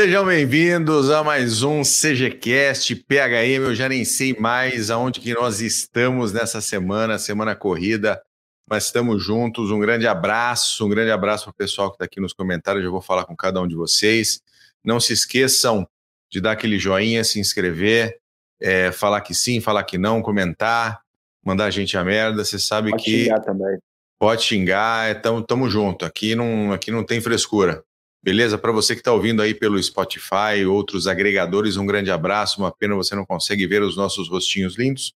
Sejam bem-vindos a mais um CGCast PHM. Eu já nem sei mais aonde que nós estamos nessa semana, semana corrida, mas estamos juntos. Um grande abraço, um grande abraço para o pessoal que está aqui nos comentários. Eu vou falar com cada um de vocês. Não se esqueçam de dar aquele joinha, se inscrever, é, falar que sim, falar que não, comentar, mandar a gente a merda. Você sabe Pode que xingar também. pode xingar, é, tamo, tamo junto. Aqui não, aqui não tem frescura. Beleza? Para você que está ouvindo aí pelo Spotify, outros agregadores, um grande abraço. Uma pena você não consegue ver os nossos rostinhos lindos.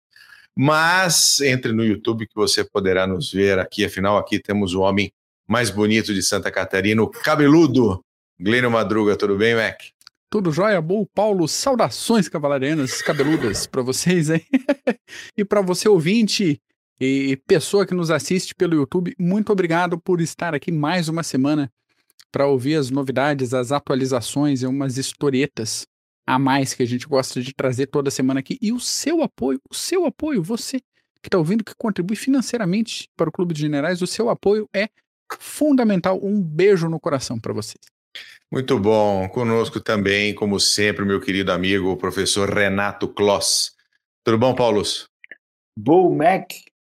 Mas entre no YouTube que você poderá nos ver aqui. Afinal, aqui temos o homem mais bonito de Santa Catarina, o cabeludo. Glênio Madruga, tudo bem, Mac? Tudo jóia, bom, Paulo? Saudações cavalarianas cabeludas para vocês aí. e para você ouvinte e pessoa que nos assiste pelo YouTube, muito obrigado por estar aqui mais uma semana para ouvir as novidades, as atualizações e umas historietas a mais que a gente gosta de trazer toda semana aqui. E o seu apoio, o seu apoio, você que está ouvindo, que contribui financeiramente para o Clube de Generais, o seu apoio é fundamental. Um beijo no coração para vocês. Muito bom. Conosco também, como sempre, meu querido amigo, o professor Renato Kloss. Tudo bom, Paulo? Bull Mac,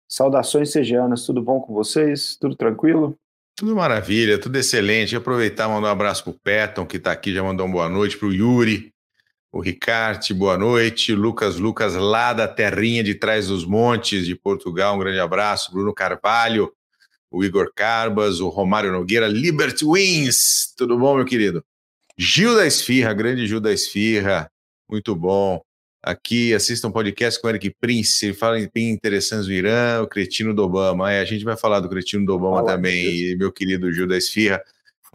saudações sejanas, tudo bom com vocês? Tudo tranquilo? Tudo maravilha, tudo excelente. Aproveitar mandar um abraço pro Peton, que está aqui, já mandou uma boa noite, pro Yuri, o Ricarte, boa noite. Lucas Lucas, lá da terrinha de trás dos montes de Portugal, um grande abraço. Bruno Carvalho, o Igor Carbas, o Romário Nogueira, Liberty Wins. Tudo bom, meu querido? Gil da Esfirra, grande Gil da Esfirra, muito bom. Aqui, assista um podcast com o Eric Prince, ele fala em bem interessantes do Irã, o cretino do Obama. É, a gente vai falar do cretino do Obama também, Deus. e meu querido Gil da Esfirra.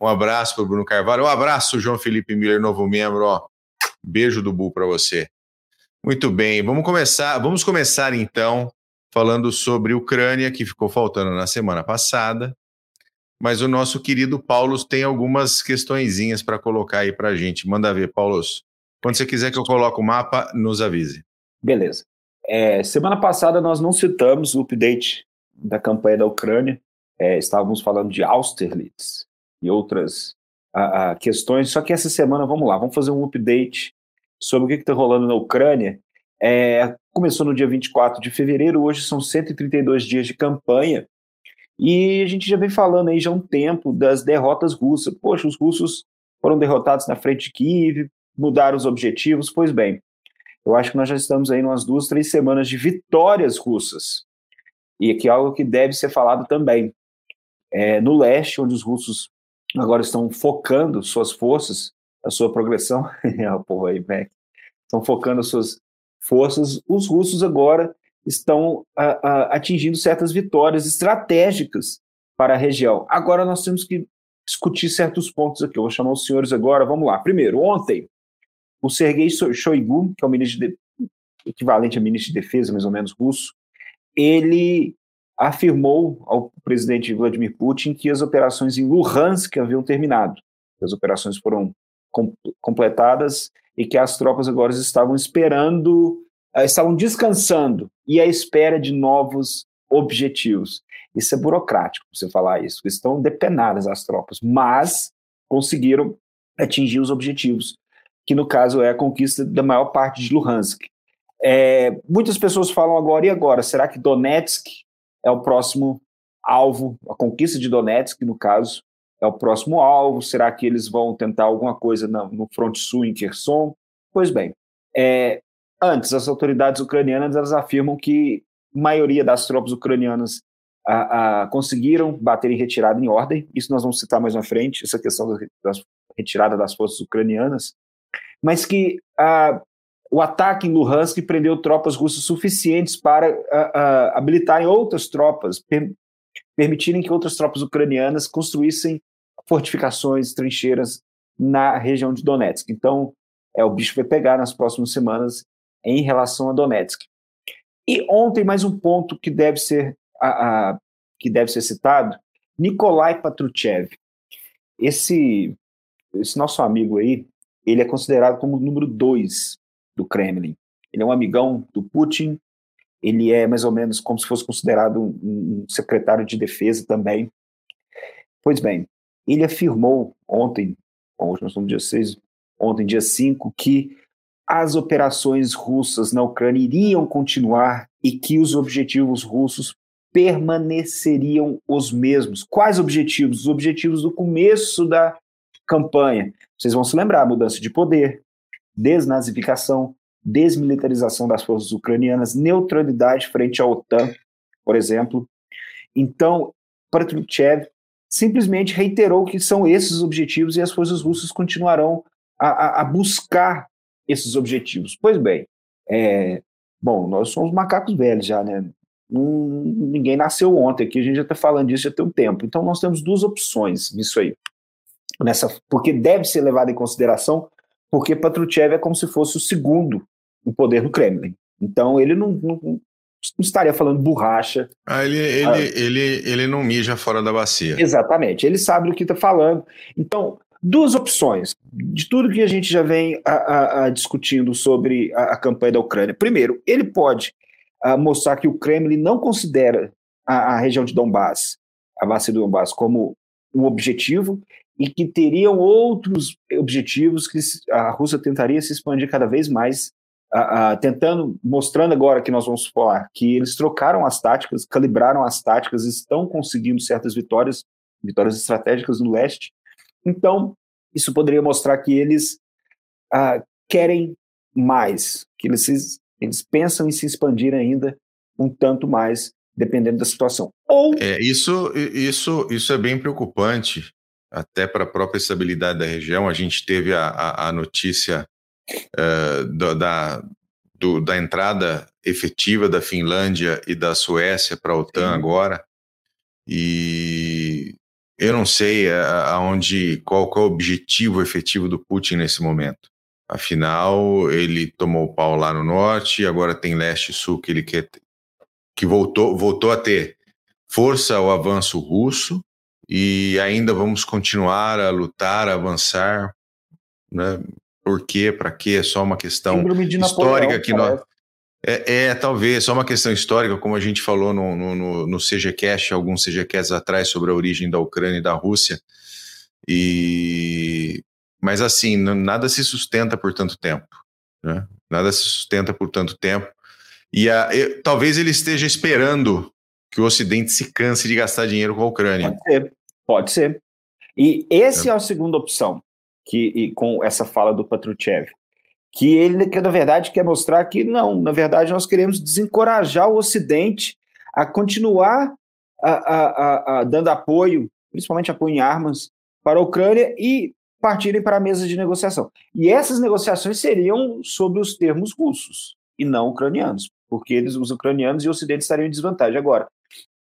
Um abraço para o Bruno Carvalho, um abraço, João Felipe Miller, novo membro, ó. Beijo do Bull para você. Muito bem, vamos começar, vamos começar então falando sobre Ucrânia, que ficou faltando na semana passada. Mas o nosso querido Paulo tem algumas questõezinhas para colocar aí para a gente. Manda ver, Paulo. Quando você quiser que eu coloque o mapa, nos avise. Beleza. É, semana passada nós não citamos o update da campanha da Ucrânia. É, estávamos falando de Austerlitz e outras ah, ah, questões. Só que essa semana, vamos lá, vamos fazer um update sobre o que está rolando na Ucrânia. É, começou no dia 24 de fevereiro, hoje são 132 dias de campanha. E a gente já vem falando aí já há um tempo das derrotas russas. Poxa, os russos foram derrotados na frente de Kiev, mudaram os objetivos. Pois bem, eu acho que nós já estamos aí umas duas, três semanas de vitórias russas. E aqui é algo que deve ser falado também. É, no leste, onde os russos agora estão focando suas forças, a sua progressão, é povo aí, Mac, estão focando as suas forças, os russos agora estão ah, ah, atingindo certas vitórias estratégicas para a região. Agora nós temos que discutir certos pontos aqui. Eu vou chamar os senhores agora. Vamos lá. Primeiro, ontem, o Sergei Shoigu, que é o ministro de, equivalente a ministro de defesa, mais ou menos russo, ele afirmou ao presidente Vladimir Putin que as operações em Luhansk haviam terminado. As operações foram com, completadas e que as tropas agora estavam esperando, uh, estavam descansando e à espera de novos objetivos. Isso é burocrático, você falar isso. Estão depenadas as tropas, mas conseguiram atingir os objetivos, que no caso é a conquista da maior parte de Luhansk. É, muitas pessoas falam agora, e agora? Será que Donetsk é o próximo alvo? A conquista de Donetsk, no caso, é o próximo alvo? Será que eles vão tentar alguma coisa no, no fronte sul, em Kherson? Pois bem, é, antes, as autoridades ucranianas elas afirmam que a maioria das tropas ucranianas a, a, conseguiram bater em retirada em ordem. Isso nós vamos citar mais na frente, essa questão da, da retirada das forças ucranianas. Mas que o ataque em Luhansk prendeu tropas russas suficientes para habilitarem outras tropas, per, permitirem que outras tropas ucranianas construíssem fortificações, trincheiras na região de Donetsk. Então, é, o bicho vai pegar nas próximas semanas em relação a Donetsk. E ontem, mais um ponto que deve ser, que deve ser citado, Nikolai Patruchev. Esse, esse nosso amigo aí, ele é considerado como o número dois do Kremlin. Ele é um amigão do Putin, ele é mais ou menos como se fosse considerado um, um secretário de defesa também. Pois bem, ele afirmou ontem, hoje nós estamos dia 6, ontem, dia 5, que as operações russas na Ucrânia iriam continuar e que os objetivos russos permaneceriam os mesmos. Quais objetivos? Os objetivos do começo da campanha. Vocês vão se lembrar: mudança de poder, desnazificação, desmilitarização das forças ucranianas, neutralidade frente à OTAN, por exemplo. Então, Patrushev simplesmente reiterou que são esses os objetivos e as forças russas continuarão a, a, a buscar esses objetivos. Pois bem, é, bom, nós somos macacos velhos já, né? ninguém nasceu ontem aqui, a gente já está falando disso já tem um tempo. Então nós temos duas opções nisso aí. Nessa, porque deve ser levado em consideração, porque Patrushev é como se fosse o segundo o poder no Kremlin. Então ele não, não, não estaria falando borracha. Ah, ele, ele, ah, ele, ele não mija fora da bacia. Exatamente, ele sabe do que está falando. Então, duas opções de tudo que a gente já vem a, a, a discutindo sobre a, a, campanha da Ucrânia. Primeiro, ele pode mostrar que o Kremlin não considera a, região de Donbass, a bacia do Donbass, como um objetivo e que teriam outros objetivos que a Rússia tentaria se expandir cada vez mais, tentando, mostrando agora que nós vamos falar que eles trocaram as táticas, calibraram as táticas, estão conseguindo certas vitórias, vitórias estratégicas no leste, então, isso poderia mostrar que eles ah, querem mais, que eles, eles pensam em se expandir ainda um tanto mais, dependendo da situação. Ou é, isso, isso, isso é bem preocupante, até para a própria estabilidade da região. A gente teve a, a, a notícia uh, do, da, do, da entrada efetiva da Finlândia e da Suécia para a OTAN Sim. agora. E eu não sei é, aonde qual, qual é o objetivo efetivo do Putin nesse momento. Afinal, ele tomou o pau lá no norte, agora tem leste e sul que ele quer que voltou voltou a ter força ao avanço russo e ainda vamos continuar a lutar, a avançar, né? Por quê? Para quê? É só uma questão histórica que nós é, é, talvez, só uma questão histórica, como a gente falou no, no, no CGCast, alguns CGCasts atrás, sobre a origem da Ucrânia e da Rússia. E... Mas assim, nada se sustenta por tanto tempo. Né? Nada se sustenta por tanto tempo. E a, talvez ele esteja esperando que o Ocidente se canse de gastar dinheiro com a Ucrânia. Pode ser, pode ser. E esse é, é a segunda opção, que com essa fala do Patrushev que ele, que na verdade, quer mostrar que não, na verdade, nós queremos desencorajar o Ocidente a continuar a, a, a, dando apoio, principalmente apoio em armas, para a Ucrânia e partirem para a mesa de negociação. E essas negociações seriam sobre os termos russos e não ucranianos, porque eles, os ucranianos e o Ocidente estariam em desvantagem. Agora,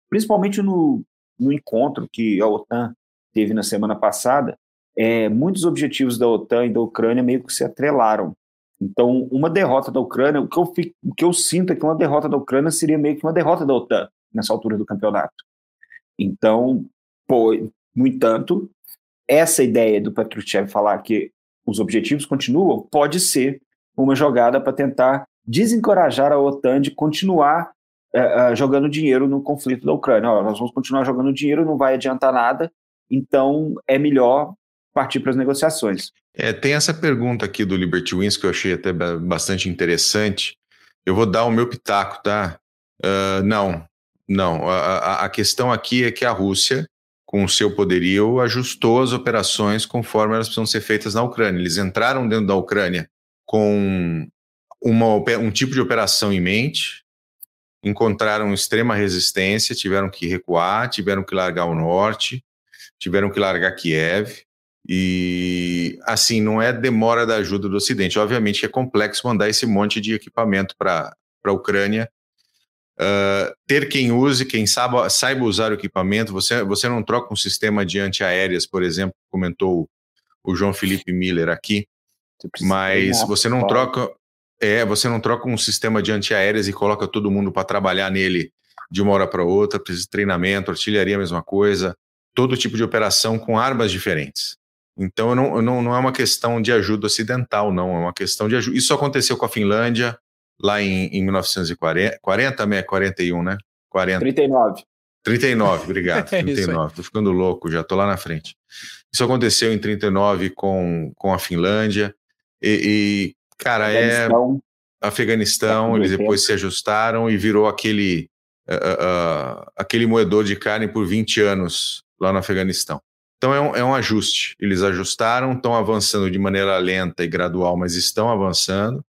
principalmente no, no encontro que a OTAN teve na semana passada, é, muitos objetivos da OTAN e da Ucrânia meio que se atrelaram. Então, uma derrota da Ucrânia, o que, eu, o que eu sinto é que uma derrota da Ucrânia seria meio que uma derrota da OTAN nessa altura do campeonato. Então, pô, no entanto, essa ideia do Patrushev falar que os objetivos continuam pode ser uma jogada para tentar desencorajar a OTAN de continuar uh, uh, jogando dinheiro no conflito da Ucrânia. Ó, nós vamos continuar jogando dinheiro, não vai adiantar nada, então é melhor partir para as negociações. É, tem essa pergunta aqui do Liberty Wins que eu achei até bastante interessante. Eu vou dar o meu pitaco, tá? Uh, não, não. A, a, questão aqui é que a Rússia, com o seu poderio, ajustou as operações conforme elas precisam ser feitas na Ucrânia. Eles entraram dentro da Ucrânia com uma, um tipo de operação em mente, encontraram extrema resistência, tiveram que recuar, tiveram que largar o norte, tiveram que largar Kiev, e assim, não é demora da ajuda do Ocidente. Obviamente é complexo mandar esse monte de equipamento para a Ucrânia. Uh, ter quem use, quem saiba, saiba usar o equipamento. Você, você não troca um sistema de antiaéreas, por exemplo, comentou o João Felipe Miller aqui, mas você não troca. É, você não troca um sistema de antiaéreas e coloca todo mundo para trabalhar nele de uma hora para outra, precisa de treinamento, artilharia a mesma coisa, todo tipo de operação com armas diferentes. Então não, não, não é uma questão de ajuda ocidental, não, é uma questão de ajuda. Isso aconteceu com a Finlândia lá em, em 1940, 40, 41, né? 40. 39. 39, obrigado. 39, tô ficando louco, já tô lá na frente. Isso aconteceu em 39 com, com a Finlândia. E, e cara, Afeganistão, é Afeganistão, eles depois se ajustaram e virou aquele uh, uh, aquele moedor de carne por 20 anos lá no Afeganistão. Então é um, é um ajuste. Eles ajustaram, estão avançando de maneira lenta e gradual, mas estão avançando,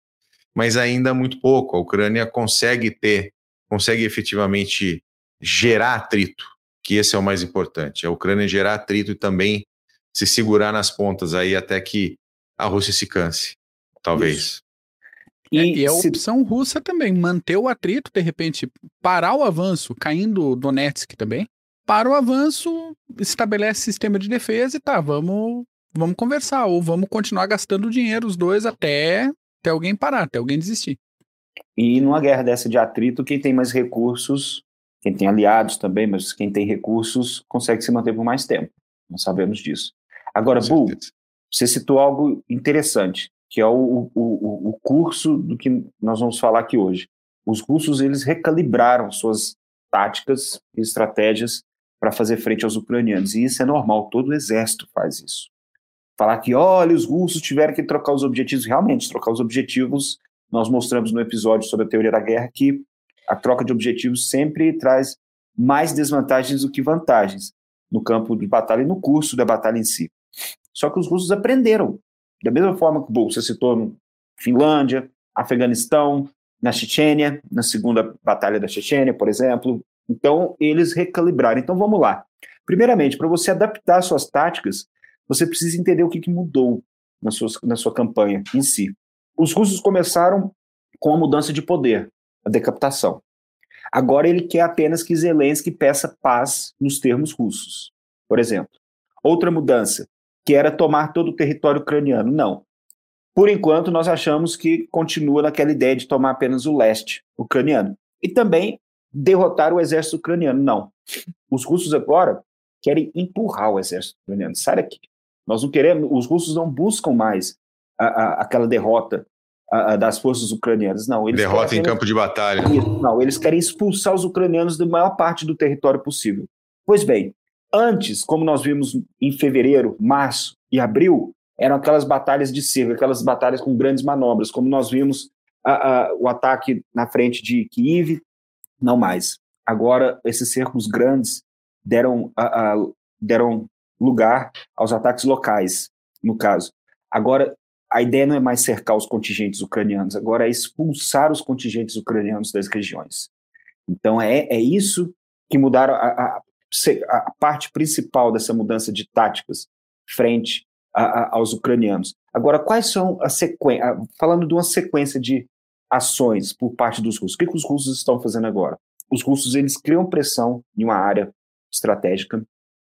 mas ainda muito pouco. A Ucrânia consegue ter, consegue efetivamente gerar atrito, que esse é o mais importante. A Ucrânia gerar atrito e também se segurar nas pontas aí até que a Rússia se canse, talvez. E, é, e, a se... opção russa também, manter o atrito, de repente, parar o avanço, caindo Donetsk também, para o avanço, estabelece sistema de defesa e tá, vamos, vamos conversar, ou vamos continuar gastando dinheiro os dois até, até alguém parar, até alguém desistir. E numa guerra dessa de atrito, quem tem mais recursos, quem tem aliados também, mas quem tem recursos, consegue se manter por mais tempo. Nós sabemos disso. Agora, Bu, você citou algo interessante, que é o, o, o curso do que nós vamos falar aqui hoje. Os russos, eles recalibraram suas táticas e estratégias para fazer frente aos ucranianos. E isso é normal, todo o exército faz isso. Falar que, olha, os russos tiveram que trocar os objetivos, realmente, trocar os objetivos, nós mostramos no episódio sobre a teoria da guerra que a troca de objetivos sempre traz mais desvantagens do que vantagens no campo de batalha e no curso da batalha em si. Só que os russos aprenderam. Da mesma forma que você citou Finlândia, Afeganistão, na Chechênia, na segunda batalha da Chechênia, por exemplo, então, eles recalibraram. Então, vamos lá. Primeiramente, para você adaptar suas táticas, você precisa entender o que, que mudou na sua, na sua campanha em si. Os russos começaram com a mudança de poder, a decapitação. Agora ele quer apenas que Zelensky peça paz nos termos russos, por exemplo. Outra mudança, que era tomar todo o território ucraniano. Não. Por enquanto, nós achamos que continua naquela ideia de tomar apenas o leste ucraniano. E também derrotar o exército ucraniano. Não. Os russos agora querem empurrar o exército ucraniano. Sai daqui. Nós não queremos, os russos não buscam mais a, a, aquela derrota a, das forças ucranianas. Não, derrota em campo de batalha. Não, eles querem expulsar os ucranianos da maior parte do território possível. Pois bem, antes, como nós vimos em fevereiro, março e abril, eram aquelas batalhas de cerco, aquelas batalhas com grandes manobras, como nós vimos o ataque na frente de Kiev, não mais. Agora, esses cercos grandes deram, a, a, deram lugar aos ataques locais, no caso. Agora, a ideia não é mais cercar os contingentes ucranianos, agora é expulsar os contingentes ucranianos das regiões. Então, é, é isso que mudaram a, a, a parte principal dessa mudança de táticas frente a, aos ucranianos. Agora, quais são a sequência, falando de uma sequência de ações por parte dos russos. O que, que os russos estão fazendo agora? Os russos eles criam pressão em uma área estratégica.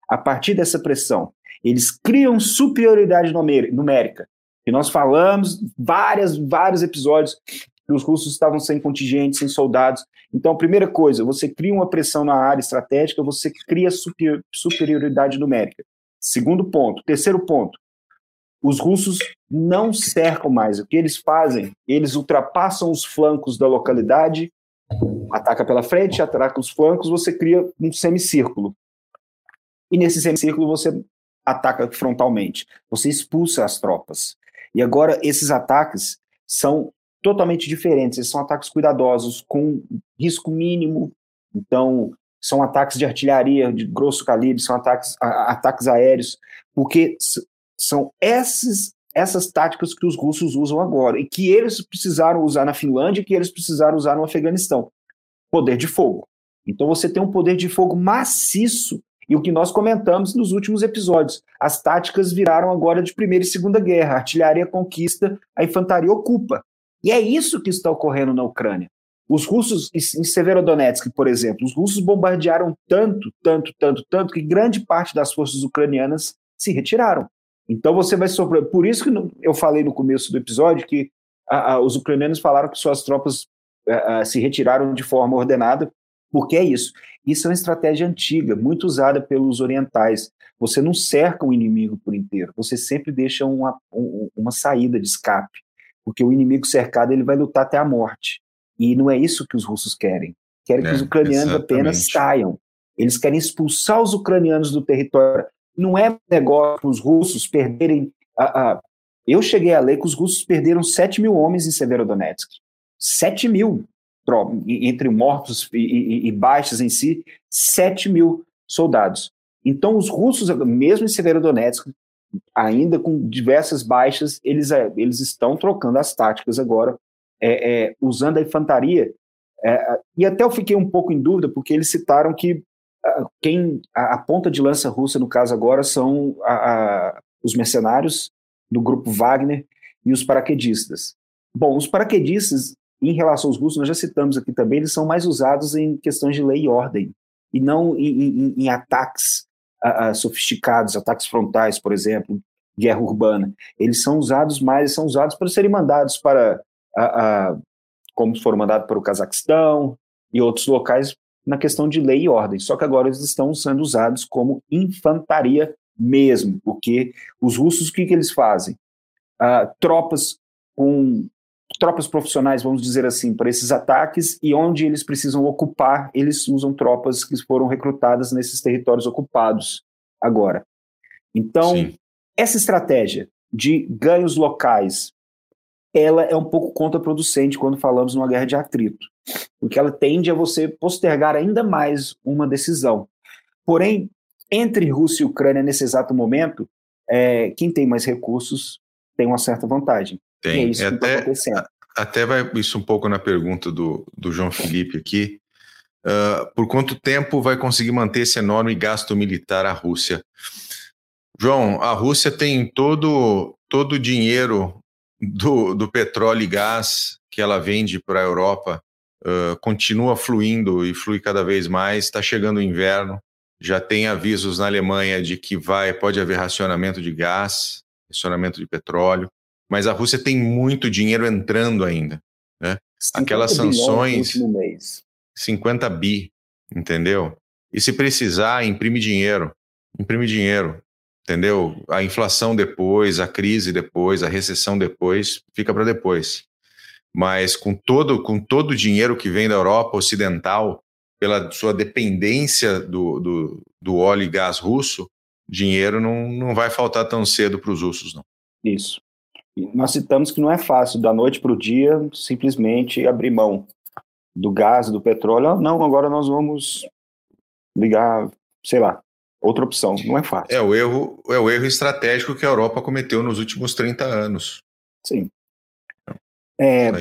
A partir dessa pressão, eles criam superioridade numérica. E nós falamos várias, vários episódios os russos estavam sem contingentes, sem soldados. Então, a primeira coisa, você cria uma pressão na área estratégica, você cria super, superioridade numérica. Segundo ponto. Terceiro ponto, os russos não cercam mais. O que eles fazem? Eles ultrapassam os flancos da localidade, ataca pela frente, ataca os flancos, você cria um semicírculo. E nesse semicírculo você ataca frontalmente. Você expulsa as tropas. E agora esses ataques são totalmente diferentes. Eles são ataques cuidadosos, com risco mínimo. Então, são ataques de artilharia de grosso calibre, são ataques, a, ataques aéreos, porque são esses, essas táticas que os russos usam agora e que eles precisaram usar na Finlândia e que eles precisaram usar no Afeganistão. Poder de fogo. Então você tem um poder de fogo maciço e o que nós comentamos nos últimos episódios. As táticas viraram agora de Primeira e Segunda Guerra. A artilharia conquista, a infantaria ocupa. E é isso que está ocorrendo na Ucrânia. Os russos, em Severodonetsk, por exemplo, os russos bombardearam tanto, tanto, tanto, tanto, que grande parte das forças ucranianas se retiraram. Então você vai sofrer. Por isso que eu falei no começo do episódio que a, a, os ucranianos falaram que suas tropas a, se retiraram de forma ordenada, porque é isso. Isso é uma estratégia antiga, muito usada pelos orientais. Você não cerca o inimigo por inteiro, você sempre deixa uma, uma saída de escape, porque o inimigo cercado ele vai lutar até a morte. E não é isso que os russos querem. Querem é, que os ucranianos exatamente. apenas saiam. Eles querem expulsar os ucranianos do território não é negócio para os russos perderem a, a, Eu cheguei a ler que os russos perderam 7 mil homens em Severodonetsk. 7 mil, entre mortos e, e, e baixas em si, 7 mil soldados. Então, os russos, mesmo em Severodonetsk, ainda com diversas baixas, eles, é, eles estão trocando as táticas agora, é, é, usando a infantaria. É, e até eu fiquei um pouco em dúvida, porque eles citaram que quem a, a, ponta de lança russa, no caso agora, são a, a, os mercenários do grupo Wagner e os paraquedistas. Bom, os paraquedistas, em relação aos russos, nós já citamos aqui também, eles são mais usados em questões de lei e ordem, e não em, em, em ataques uh, sofisticados, ataques frontais, por exemplo, guerra urbana. Eles são usados mais, são usados para serem mandados para, uh, como foram mandados para o Cazaquistão e outros locais na questão de lei e ordem. Só que agora eles estão sendo usados como infantaria mesmo, porque os russos o que, que eles fazem? Uh, tropas com tropas profissionais, vamos dizer assim, para esses ataques e onde eles precisam ocupar, eles usam tropas que foram recrutadas nesses territórios ocupados agora. Então, Sim. essa estratégia de ganhos locais, ela é um pouco contraproducente quando falamos numa guerra de atrito, porque ela tende a você postergar ainda mais uma decisão. Porém, entre Rússia e Ucrânia nesse exato momento, é, quem tem mais recursos tem uma certa vantagem. Tem. É isso é que até, tá até vai isso um pouco na pergunta do, do João Felipe aqui. Uh, por quanto tempo vai conseguir manter esse enorme gasto militar a Rússia? João, a Rússia tem todo, todo o dinheiro do, do petróleo e gás que ela vende para a Europa, uh, continua fluindo e flui cada vez mais. Está chegando o inverno, já tem avisos na Alemanha de que vai pode haver racionamento de gás, racionamento de petróleo mas a Rússia tem muito dinheiro entrando ainda. Né? Aquelas sanções. 50 bi, entendeu? E se precisar, imprime dinheiro. Imprime dinheiro, entendeu? A inflação depois, a crise depois, a recessão depois, fica para depois. Mas com todo, com todo o dinheiro que vem da Europa Ocidental, pela sua dependência do, do, do óleo e gás russo, dinheiro não, não vai faltar tão cedo para os russos, não. Isso nós citamos que não é fácil, da noite para o dia, simplesmente abrir mão do gás, do petróleo. Não, agora nós vamos ligar, sei lá, outra opção. Não é fácil. É o erro, é o erro estratégico que a Europa cometeu nos últimos 30 anos. Sim. É,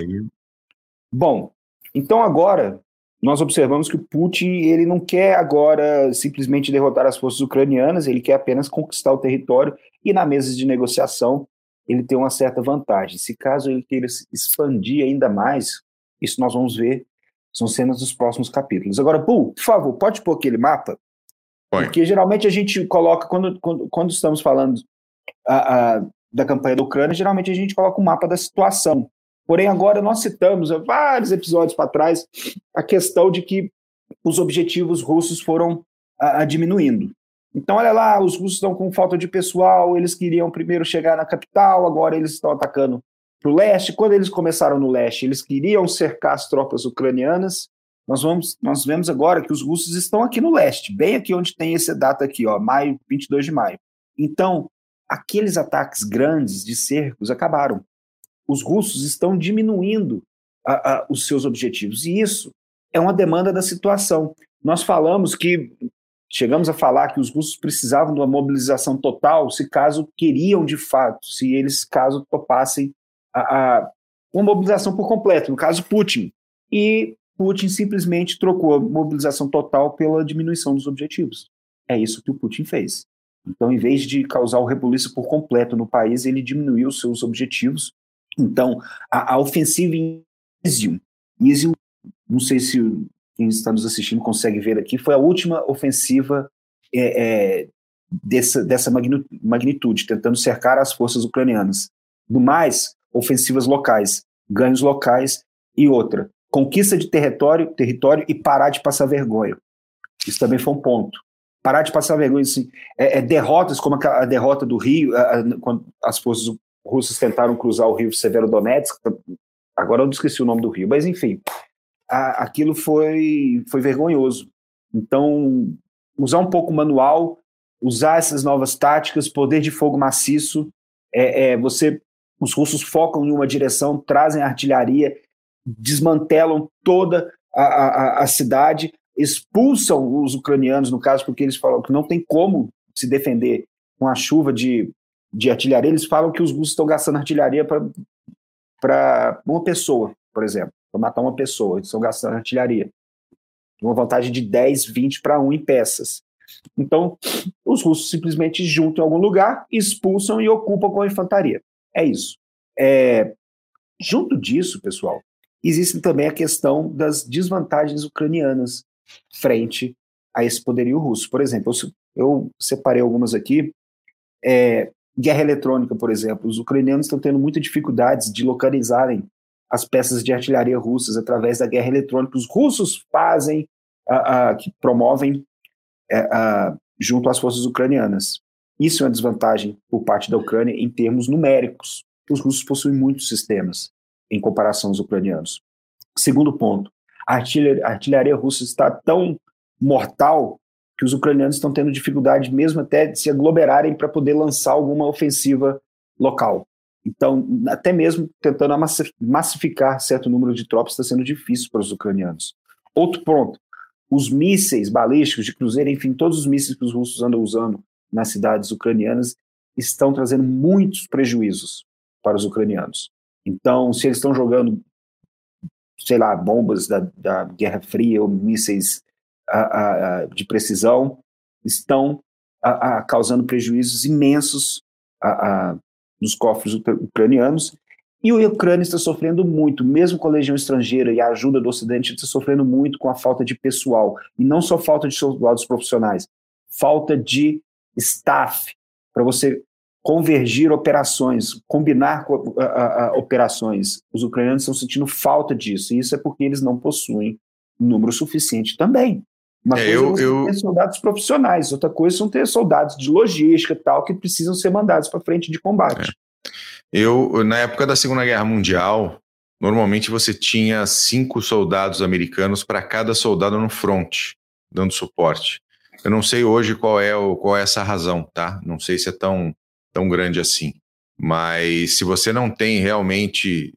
bom, então agora nós observamos que o Putin ele não quer agora simplesmente derrotar as forças ucranianas, ele quer apenas conquistar o território e na mesa de negociação ele tem uma certa vantagem. Se caso ele queira expandir ainda mais, isso nós vamos ver, são cenas dos próximos capítulos. Agora, Bull, por favor, pode pôr aquele mapa? Põe. Porque geralmente a gente coloca, quando, quando, quando estamos falando a, a, da campanha da Ucrânia, geralmente a gente coloca um mapa da situação. Porém, agora nós citamos, há vários episódios para trás, a questão de que os objetivos russos foram a diminuindo. Então, olha lá, os russos estão com falta de pessoal, eles queriam primeiro chegar na capital, agora eles estão atacando para o leste. Quando eles começaram no leste, eles queriam cercar as tropas ucranianas. Nós, vamos, nós vemos agora que os russos estão aqui no leste, bem aqui onde tem essa data aqui, ó, maio, 22 de maio. Então, aqueles ataques grandes de cercos acabaram. Os russos estão diminuindo a, a, os seus objetivos, e isso é uma demanda da situação. Nós falamos que Chegamos a falar que os russos precisavam de uma mobilização total se caso queriam de fato, se eles caso topassem a, a uma mobilização por completo, no caso Putin. E Putin simplesmente trocou a mobilização total pela diminuição dos objetivos. É isso que o Putin fez. Então, em vez de causar o rebuliço por completo no país, ele diminuiu os seus objetivos. Então, a, a ofensiva em Izium, Izium, não sei se quem está nos assistindo consegue ver aqui, foi a última ofensiva é, é, dessa, dessa magnitude, tentando cercar as forças ucranianas. Do mais, ofensivas locais, ganhos locais e outra, conquista de território, território e parar de passar vergonha. Isso também foi um ponto. Parar de passar vergonha, assim, é, é derrotas, como a, a, derrota do Rio, a, a, quando as forças russas tentaram cruzar o rio Severo Donetsk, agora eu esqueci o nome do rio, mas enfim, a, aquilo foi, foi vergonhoso. Então, usar um pouco o manual, usar essas novas táticas, poder de fogo maciço, é, é, você Os russos focam em uma direção, trazem artilharia, desmantelam toda a, a, a cidade, expulsam os ucranianos, no caso, porque eles falam que não tem como se defender com a chuva de, de artilharia. Eles falam que os russos estão gastando artilharia para uma pessoa, por exemplo, para matar uma pessoa. Estão gastando artilharia. Uma vantagem de 10, 20 para 1 em peças. Então, os russos simplesmente juntam em algum lugar, expulsam e ocupam com a infantaria. É isso. É, junto disso, pessoal, existe também a questão das desvantagens ucranianas frente a esse poderio russo. Por exemplo, eu, eu separei algumas aqui. É, guerra eletrônica, por exemplo. Os ucranianos estão tendo muitas dificuldades de localizarem as peças de artilharia russas através da guerra eletrônica. Os russos fazem, uh, uh, que promovem uh, junto às forças ucranianas. Isso é uma desvantagem por parte da Ucrânia em termos numéricos. Os russos possuem muitos sistemas em comparação aos ucranianos. Segundo ponto, a artilharia, a artilharia russa está tão mortal que os ucranianos estão tendo dificuldade mesmo até de se aglomerarem para poder lançar alguma ofensiva local. Então, até mesmo tentando massificar certo número de tropas está sendo difícil para os ucranianos. Outro ponto, os mísseis balísticos de cruzeiro, enfim, todos os mísseis que os russos andam usando nas cidades ucranianas estão trazendo muitos prejuízos para os ucranianos. Então, se eles estão jogando, sei lá, bombas da, da Guerra Fria ou mísseis a, a, de precisão, estão a, causando prejuízos imensos nos cofres ucranianos. E o Ucrânia está sofrendo muito, mesmo com a legião estrangeira e a ajuda do Ocidente, está sofrendo muito com a falta de pessoal. E não só falta de soldados profissionais, falta de staff para você convergir operações, combinar operações. Os ucranianos estão sentindo falta disso, e isso é porque eles não possuem número suficiente também. Uma é, coisa eu, é ter soldados profissionais, outra coisa são ter soldados de logística e tal, que precisam ser mandados para frente de combate. É. Eu, na época da Segunda Guerra Mundial, normalmente você tinha cinco soldados americanos para cada soldado no front, dando suporte. Eu não sei hoje qual é, o, qual é essa razão, tá? Não sei se é tão, tão grande assim. Mas se você não tem realmente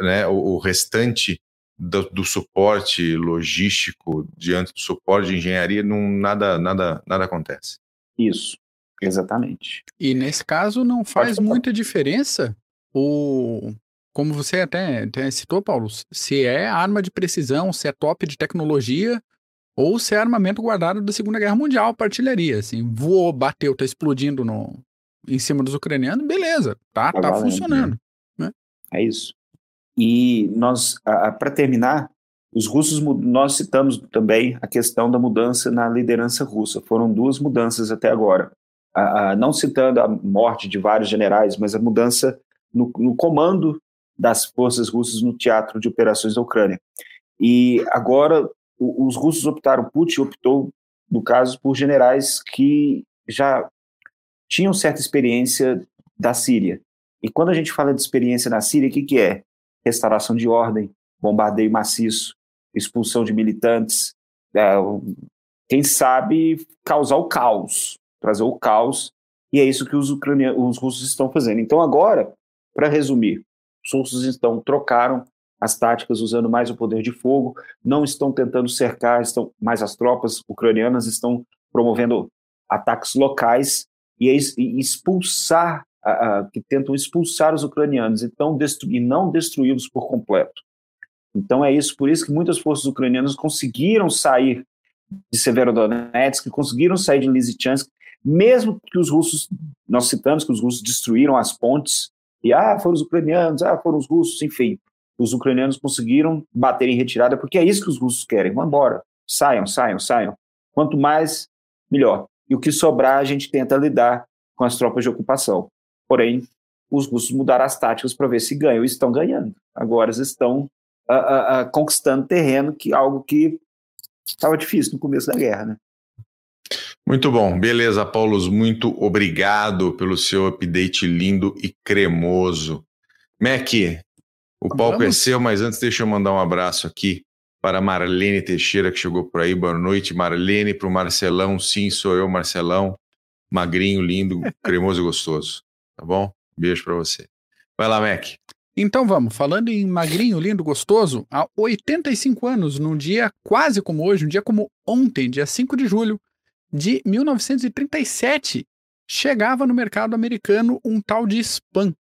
né, o, o restante do, do, suporte logístico diante do suporte de engenharia, não, nada, nada, nada acontece. Isso, exatamente. E nesse caso não faz muita diferença o, como você até, até citou, Paulo, se é arma de precisão, se é top de tecnologia, ou se é armamento guardado da Segunda Guerra Mundial, artilharia, assim, voou, bateu, tá explodindo no, em cima dos ucranianos, beleza, tá, tá, tá funcionando. Né? É isso. E nós, para terminar, os russos, nós citamos também a questão da mudança na liderança russa. Foram duas mudanças até agora. não citando a morte de vários generais, mas a mudança no, no comando das forças russas no teatro de operações da Ucrânia. E agora os russos optaram, Putin optou, no caso, por generais que já tinham certa experiência da Síria. E quando a gente fala de experiência na Síria, o que, que é? Restauração de ordem, bombardeio maciço, expulsão de militantes, é, quem sabe causar o caos, trazer o caos, e é isso que os, ucranianos, os russos estão fazendo. Então agora, para resumir, os russos estão trocaram as táticas usando mais o poder de fogo, não estão tentando cercar, estão mais as tropas ucranianas estão promovendo ataques locais e, e expulsar que tentam expulsar os ucranianos então e não destruí-los por completo. Então é isso, por isso que muitas forças ucranianas conseguiram sair de Severodonetsk, conseguiram sair de Lysychansk, mesmo que os russos, nós citamos que os russos destruíram as pontes, e ah, foram os ucranianos, ah, foram os russos, enfim, os ucranianos conseguiram bater em retirada, porque é isso que os russos querem, vão embora, saiam, saiam, saiam. Quanto mais, melhor. E o que sobrar, a gente tenta lidar com as tropas de ocupação. Porém, os russos mudaram as táticas para ver se ganham e estão ganhando. Agora eles estão uh, uh, uh, conquistando terreno, que algo que estava difícil no começo da guerra, né? Muito bom, beleza, Paulos. Muito obrigado pelo seu update lindo e cremoso. Mac, o palco é seu, mas antes deixa eu mandar um abraço aqui para Marlene Teixeira, que chegou por aí. Boa noite, Marlene, para o Marcelão. Sim, sou eu, Marcelão. Magrinho, lindo, cremoso e gostoso tá bom? Beijo para você. Vai lá, Mac. Então vamos, falando em magrinho, lindo, gostoso, há 85 anos, num dia quase como hoje, um dia como ontem, dia 5 de julho de 1937, chegava no mercado americano um tal de spam,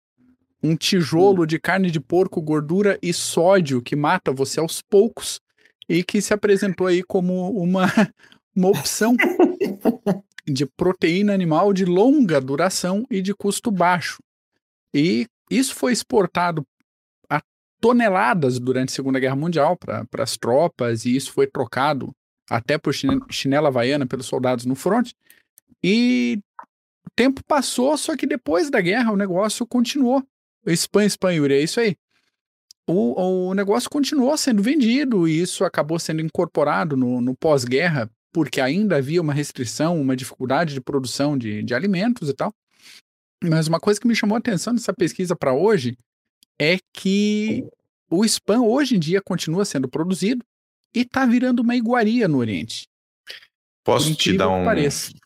um tijolo de carne de porco, gordura e sódio que mata você aos poucos e que se apresentou aí como uma, uma opção de proteína animal de longa duração e de custo baixo. E isso foi exportado a toneladas durante a Segunda Guerra Mundial para as tropas, e isso foi trocado até por chinela havaiana pelos soldados no front. E o tempo passou, só que depois da guerra o negócio continuou. Spam, spam, Yuri, é isso aí. O, o negócio continuou sendo vendido e isso acabou sendo incorporado no, no pós-guerra, porque ainda havia uma restrição, uma dificuldade de produção de, de alimentos e tal. Mas uma coisa que me chamou a atenção nessa pesquisa para hoje é que o spam hoje em dia continua sendo produzido e está virando uma iguaria no Oriente. Posso te dar um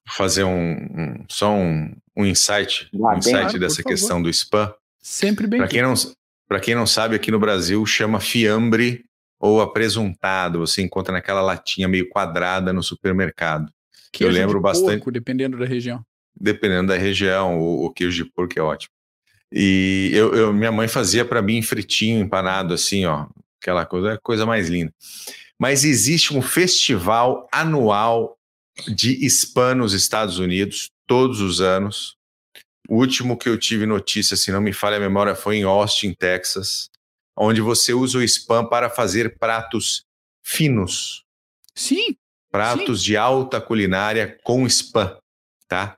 fazer um, um só um, um insight, um insight claro, dessa questão do spam? Sempre bem. Para quem não para quem não sabe, aqui no Brasil chama fiambre ou apresuntado. Você encontra naquela latinha meio quadrada no supermercado. Que eu lembro bastante. Porco, dependendo da região dependendo da região, o, o queijo de porco é ótimo. E eu, eu minha mãe fazia para mim fritinho, empanado, assim, ó, aquela coisa, coisa mais linda. Mas existe um festival anual de spam nos Estados Unidos, todos os anos. O último que eu tive notícia, se não me falha a memória, foi em Austin, Texas, onde você usa o spam para fazer pratos finos. Sim. Pratos sim. de alta culinária com spam, tá?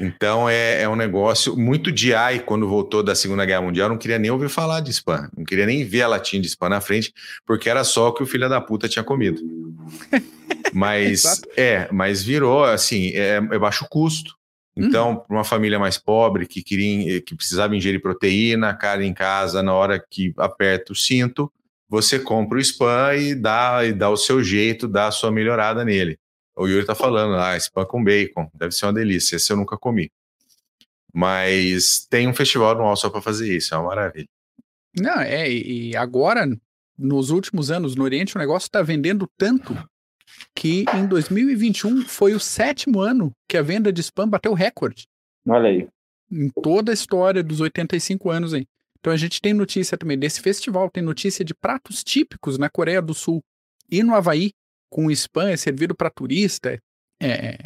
Então é, é, um negócio muito de ai quando voltou da Segunda Guerra Mundial, não queria nem ouvir falar de spam, não queria nem ver a latinha de spam na frente, porque era só o que o filho da puta tinha comido. Mas é, mas virou assim, é, é baixo custo. Então, uhum. para uma família mais pobre que queria, que precisava ingerir proteína, carne em casa, na hora que aperta o cinto, você compra o spam e dá, e dá o seu jeito, dá a sua melhorada nele. O Yuri tá falando, ah, spam com bacon, deve ser uma delícia. Esse eu nunca comi. Mas tem um festival anual só para fazer isso, é uma maravilha. Não, é, e agora, nos últimos anos no Oriente, o negócio está vendendo tanto que em 2021 foi o sétimo ano que a venda de spam bateu recorde. Olha aí. Em toda a história dos 85 anos aí. Então a gente tem notícia também desse festival, tem notícia de pratos típicos na Coreia do Sul e no Havaí, com spam, é servido para turista, é,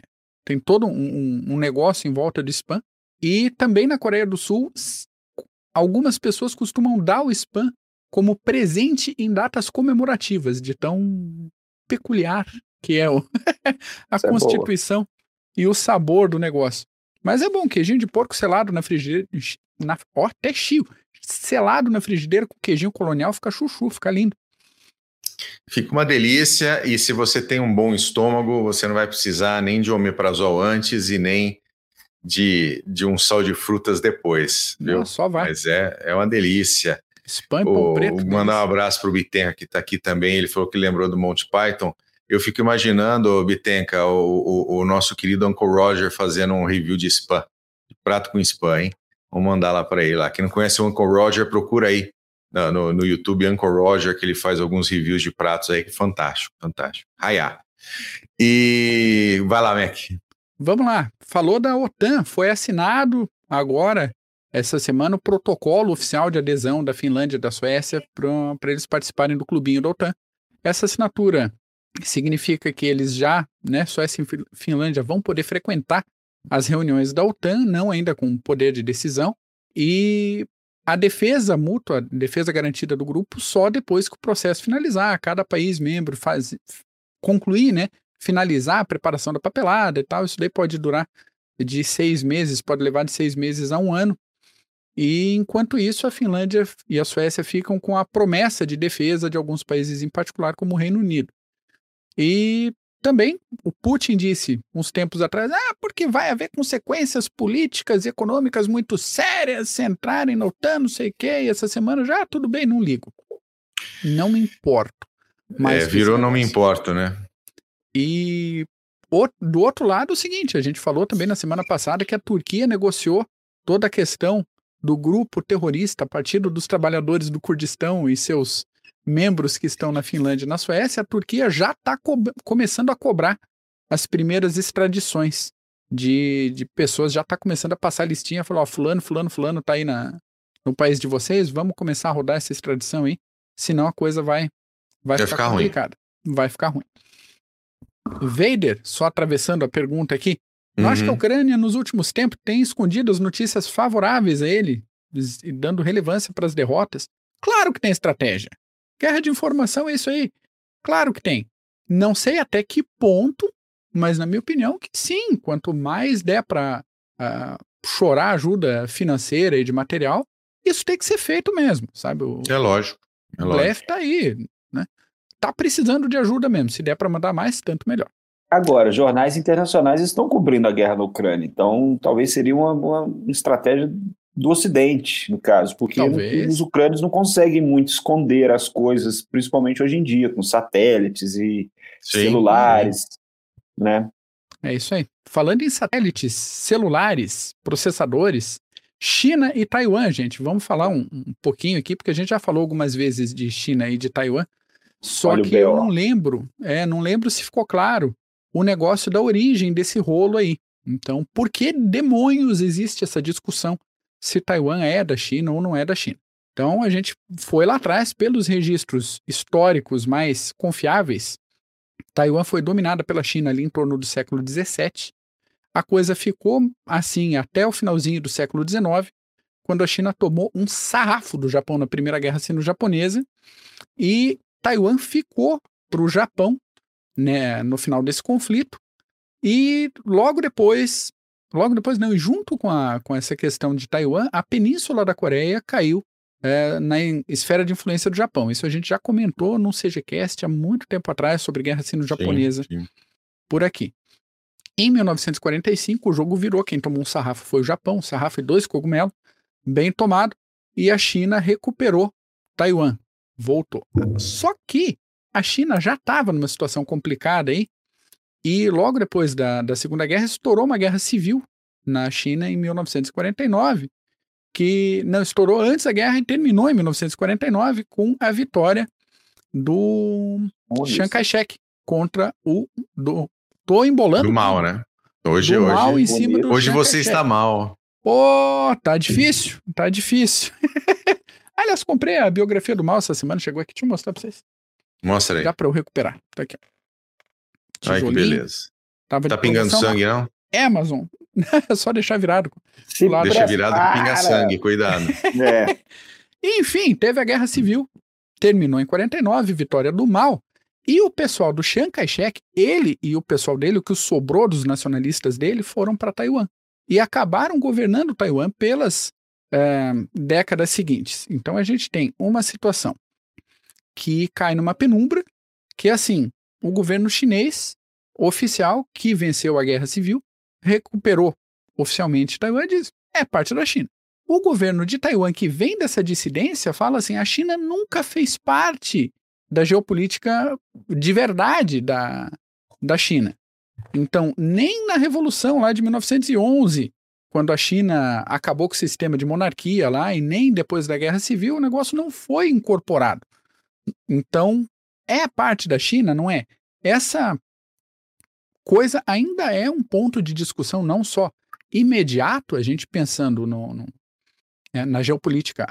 tem todo um, um, negócio em volta do spam. E também na Coreia do Sul, algumas pessoas costumam dar o spam como presente em datas comemorativas, de tão peculiar que é o a Isso é constituição é e o sabor do negócio. Mas é bom, queijinho de porco selado na frigideira, na, ó, até chio, selado na frigideira com queijinho colonial, fica chuchu, fica lindo. Fica uma delícia e se você tem um bom estômago, você não vai precisar nem de omeprazol antes e nem de, de um sal de frutas depois, viu? Não, só vai. Mas é, é uma delícia. Spam o, preto. Mandar um abraço para o Bitenca, que está aqui também. Ele falou que lembrou do Monty Python. Eu fico imaginando, Bitenca, o, o, o nosso querido Uncle Roger fazendo um review de spam, de prato com spam, hein? Vamos mandar lá para ele lá. Quem não conhece o Uncle Roger, procura aí no, no YouTube, Uncle Roger, que ele faz alguns reviews de pratos aí, fantástico, fantástico. Raiá. E vai lá, Mac. Vamos lá. Falou da OTAN, foi assinado agora, essa semana, o protocolo oficial de adesão da Finlândia e da Suécia para eles participarem do clubinho da OTAN. Essa assinatura significa que eles já, né, Suécia e Finlândia vão poder frequentar as reuniões da OTAN, não ainda com poder de decisão, e a defesa mútua, a defesa garantida do grupo, só depois que o processo finalizar, cada país membro faz concluir, né, finalizar a preparação da papelada e tal, isso daí pode durar de seis meses, pode levar de seis meses a um ano. E enquanto isso, a Finlândia e a Suécia ficam com a promessa de defesa de alguns países, em particular como o Reino Unido. E também o Putin disse uns tempos atrás, ah, porque vai haver consequências políticas e econômicas muito sérias se entrarem na OTAN, não sei o quê, e essa semana já, tudo bem, não ligo. Não me importo. Mas é, virou não me importo, né? E o, do outro lado, o seguinte, a gente falou também na semana passada que a Turquia negociou toda a questão do grupo terrorista Partido dos Trabalhadores do Kurdistão e seus membros que estão na Finlândia e na Suécia, a Turquia já está co começando a cobrar as primeiras extradições de, de pessoas, já está começando a passar listinha, falou, ó, fulano, fulano, fulano está aí na, no país de vocês, vamos começar a rodar essa extradição aí, senão a coisa vai, vai, vai ficar, ficar complicada. Vai ficar ruim. Vader, só atravessando a pergunta aqui, eu acho que a uhum. Ucrânia, nos últimos tempos, tem escondido as notícias favoráveis a ele, e dando relevância para as derrotas. Claro que tem estratégia. Guerra de informação é isso aí. Claro que tem. Não sei até que ponto, mas na minha opinião que sim. Quanto mais der para uh, ah, chorar ajuda financeira e de material, isso tem que ser feito mesmo, sabe? O, é lógico. É o Blef tá aí, né? Tá precisando de ajuda mesmo. Se der para mandar mais, tanto melhor. Agora, jornais internacionais estão cobrindo a guerra na Ucrânia, então talvez seria uma, uma estratégia do Ocidente, no caso, porque os ucrânios não conseguem muito esconder as coisas, principalmente hoje em dia, com satélites e Sim, celulares, é. né? É isso aí. Falando em satélites, celulares, processadores, China e Taiwan, gente, vamos falar um, um pouquinho aqui, porque a gente já falou algumas vezes de China e de Taiwan, só Olha que eu não lembro, é, não lembro se ficou claro o negócio da origem desse rolo aí. Então, por que demônios existe essa discussão se Taiwan é da China ou não é da China. Então a gente foi lá atrás pelos registros históricos mais confiáveis. Taiwan foi dominada pela China ali em torno do século XVII. A coisa ficou assim até o finalzinho do século XIX, quando a China tomou um sarrafo do Japão na Primeira Guerra Sino-Japonesa e Taiwan ficou para o Japão né, no final desse conflito. E logo depois Logo depois, não, e junto com, a, com essa questão de Taiwan, a Península da Coreia caiu é, na esfera de influência do Japão. Isso a gente já comentou num CGCast há muito tempo atrás sobre guerra sino-japonesa por aqui. Em 1945, o jogo virou. Quem tomou um sarrafo foi o Japão, um sarrafo e dois cogumelos, bem tomado, e a China recuperou Taiwan, voltou. Só que a China já estava numa situação complicada aí, e logo depois da, da Segunda Guerra, estourou uma guerra civil na China em 1949, que não estourou antes da guerra e terminou em 1949 com a vitória do Chiang Kai-shek contra o do tô embolando do mal, né? Hoje do hoje mal em cima do hoje você está mal. Pô, tá difícil, tá difícil. Aliás, comprei a biografia do mal essa semana, chegou aqui, deixa eu mostrar pra vocês. Mostra aí. Dá pra eu recuperar. Tá aqui. Ai, que beleza. Tava tá pingando sangue, não? É, Amazon. É só deixar virado. Se Deixa virado que pinga sangue, cuidado. é. Enfim, teve a Guerra Civil. Terminou em 49, vitória do mal. E o pessoal do Chiang Kai-shek, ele e o pessoal dele, o que sobrou dos nacionalistas dele, foram para Taiwan. E acabaram governando Taiwan pelas é, décadas seguintes. Então a gente tem uma situação que cai numa penumbra, que é assim, o governo chinês oficial que venceu a guerra civil recuperou oficialmente Taiwan e diz: é parte da China. O governo de Taiwan, que vem dessa dissidência, fala assim: a China nunca fez parte da geopolítica de verdade da, da China. Então, nem na Revolução lá de 1911, quando a China acabou com o sistema de monarquia lá, e nem depois da Guerra Civil, o negócio não foi incorporado. Então, é parte da China, não é? Essa coisa ainda é um ponto de discussão não só imediato, a gente pensando no, no é, na geopolítica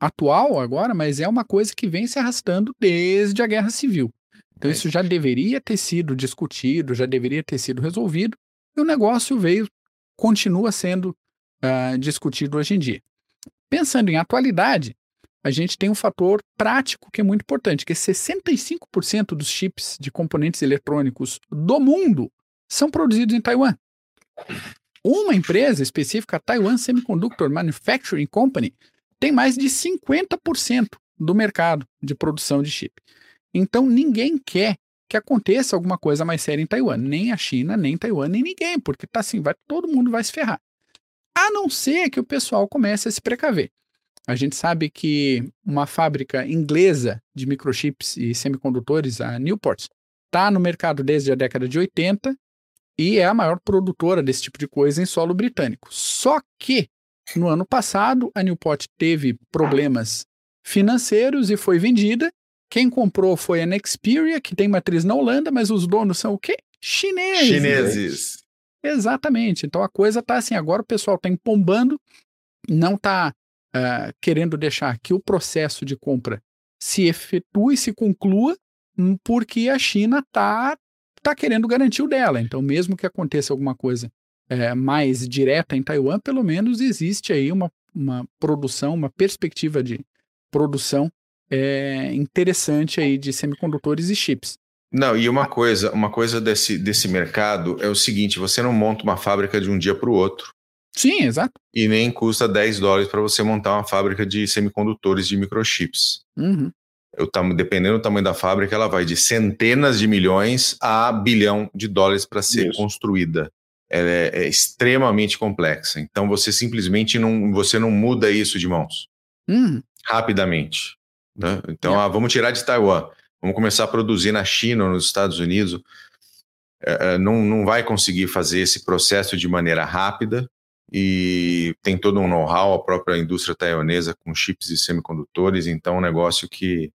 atual agora, mas é uma coisa que vem se arrastando desde a Guerra Civil. Então é. isso já deveria ter sido discutido, já deveria ter sido resolvido, e o negócio veio, continua sendo uh, discutido hoje em dia. Pensando em atualidade, a gente tem um fator prático que é muito importante, que é 65% dos chips de componentes eletrônicos do mundo são produzidos em Taiwan. Uma empresa específica, a Taiwan Semiconductor Manufacturing Company, tem mais de 50% do mercado de produção de chip. Então ninguém quer que aconteça alguma coisa mais séria em Taiwan, nem a China, nem Taiwan, nem ninguém, porque tá assim, vai todo mundo vai se ferrar. A não ser que o pessoal comece a se precaver. A gente sabe que uma fábrica inglesa de microchips e semicondutores, a Newport, está no mercado desde a década de 80 e é a maior produtora desse tipo de coisa em solo britânico. Só que No ano passado, a Newport teve problemas financeiros e foi vendida. Quem comprou foi a Nexperia, que tem matriz na Holanda, mas os donos são o quê? Chineses. Chineses. Exatamente. Então a coisa tá assim, agora o pessoal tá empombando, não tá uh, querendo deixar que o processo de compra se efetue, se conclua, hum, porque a China tá, tá querendo garantir o dela. Então, mesmo que aconteça alguma coisa é, mais direta em Taiwan, pelo menos existe aí uma, uma produção, uma perspectiva de produção é, interessante aí de semicondutores e chips. Não, e uma coisa, uma coisa desse, desse mercado é o seguinte: você não monta uma fábrica de um dia para o outro. Sim, exato. E nem custa 10 dólares para você montar uma fábrica de semicondutores de microchips. Uhum. Eu, dependendo do tamanho da fábrica, ela vai de centenas de milhões a bilhão de dólares para ser Isso. construída. Ela é, é, extremamente complexa. Então você simplesmente não, você não muda isso de mãos uhum. rapidamente. Né? Então, yeah. ah, vamos tirar de Taiwan vamos começar a produzir na China ou nos Estados Unidos, é, é, não, não vai conseguir fazer esse processo de maneira rápida e tem todo um know-how, a própria indústria taiwanesa com chips e semicondutores, então é um negócio que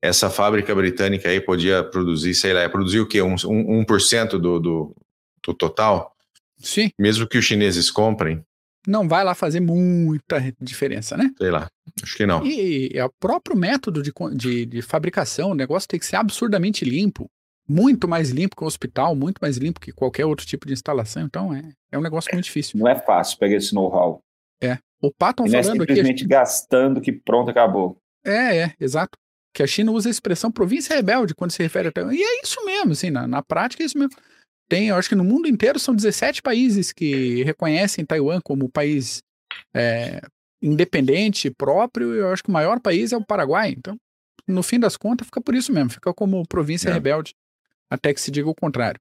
essa fábrica britânica aí podia produzir, sei lá, produzir o quê? Um, um, 1% do, do, do total? Sim. Mesmo que os chineses comprem, não vai lá fazer muita diferença, né? Sei lá, acho que não. E, e é o próprio método de, de, de, fabricação, o negócio tem que ser absurdamente limpo. Muito mais limpo que o hospital, muito mais limpo que qualquer outro tipo de instalação. Então é, é um negócio muito difícil. Não é fácil pegar esse know-how. É. O Patton falando aqui. é simplesmente gastando que pronto, acabou. É, é, exato. Que a China usa a expressão província rebelde quando se refere a. E é isso mesmo, assim, na, na prática é isso mesmo tem, eu acho que no mundo inteiro são 17 países que reconhecem Taiwan como país é, independente, próprio, e eu acho que o maior país é o Paraguai. Então, no fim das contas, fica por isso mesmo, fica como província é. rebelde, até que se diga o contrário.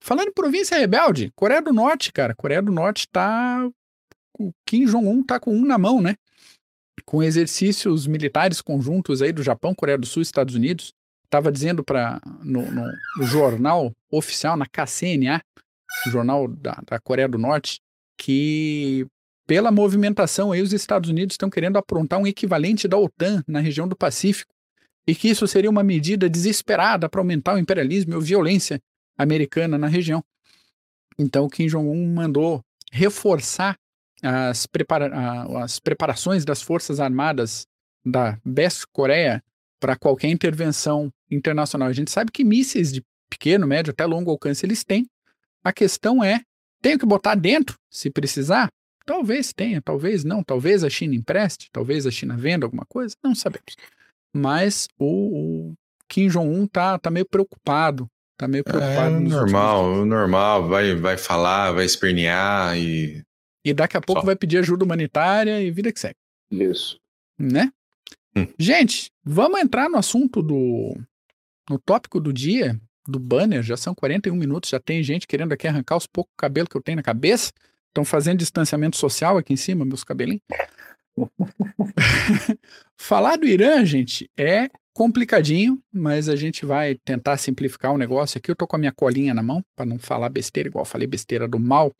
Falando em província rebelde, Coreia do Norte, cara, Coreia do Norte tá. O Kim Jong-un tá com um na mão, né? Com exercícios militares conjuntos aí do Japão, Coreia do Sul e Estados Unidos estava dizendo para no, no, jornal oficial, na KCNA, jornal da, da Coreia do Norte, que pela movimentação aí os Estados Unidos estão querendo aprontar um equivalente da OTAN na região do Pacífico e que isso seria uma medida desesperada para aumentar o imperialismo e a violência americana na região. Então Kim Jong-un mandou reforçar as, prepara as preparações das forças armadas da Best Coreia para qualquer intervenção internacional. A gente sabe que mísseis de pequeno, médio até longo alcance eles têm. A questão é, tenho que botar dentro se precisar? Talvez tenha, talvez não. Talvez a China empreste, talvez a China venda alguma coisa, não sabemos. Mas o, o Kim Jong-un tá, tá meio preocupado. Tá meio preocupado. É normal, normal. Vai, vai falar, vai espernear e. E daqui a pouco Só. vai pedir ajuda humanitária e vida que segue. Isso. Né? Hum. Gente, vamos entrar no assunto do. no tópico do dia, do banner. Já são 41 minutos, já tem gente querendo aqui arrancar os poucos cabelos que eu tenho na cabeça. Estão fazendo distanciamento social aqui em cima, meus cabelinhos. Falar do Irã, gente, é complicadinho, mas a gente vai tentar simplificar o negócio aqui. Eu tô com a minha colinha na mão, para não falar besteira, igual falei besteira do mal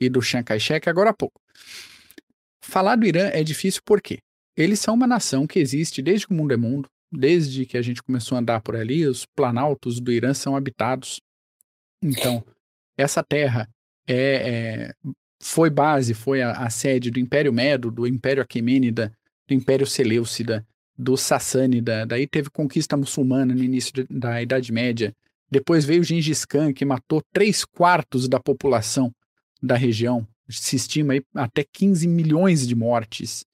e do Chiang Kai-shek agora há pouco. Falar do Irã é difícil por quê? Eles são uma nação que existe desde que o mundo é mundo, desde que a gente começou a andar por ali, os planaltos do Irã são habitados. Então, essa terra é, é foi base, foi a, a, sede do Império Medo, do Império Aquemênida, do Império Seleucida, do Sassânida, daí teve conquista muçulmana no início de, da Idade Média. Depois veio Gengis Khan, que matou três quartos da população da região se estima aí até 15 milhões de mortes.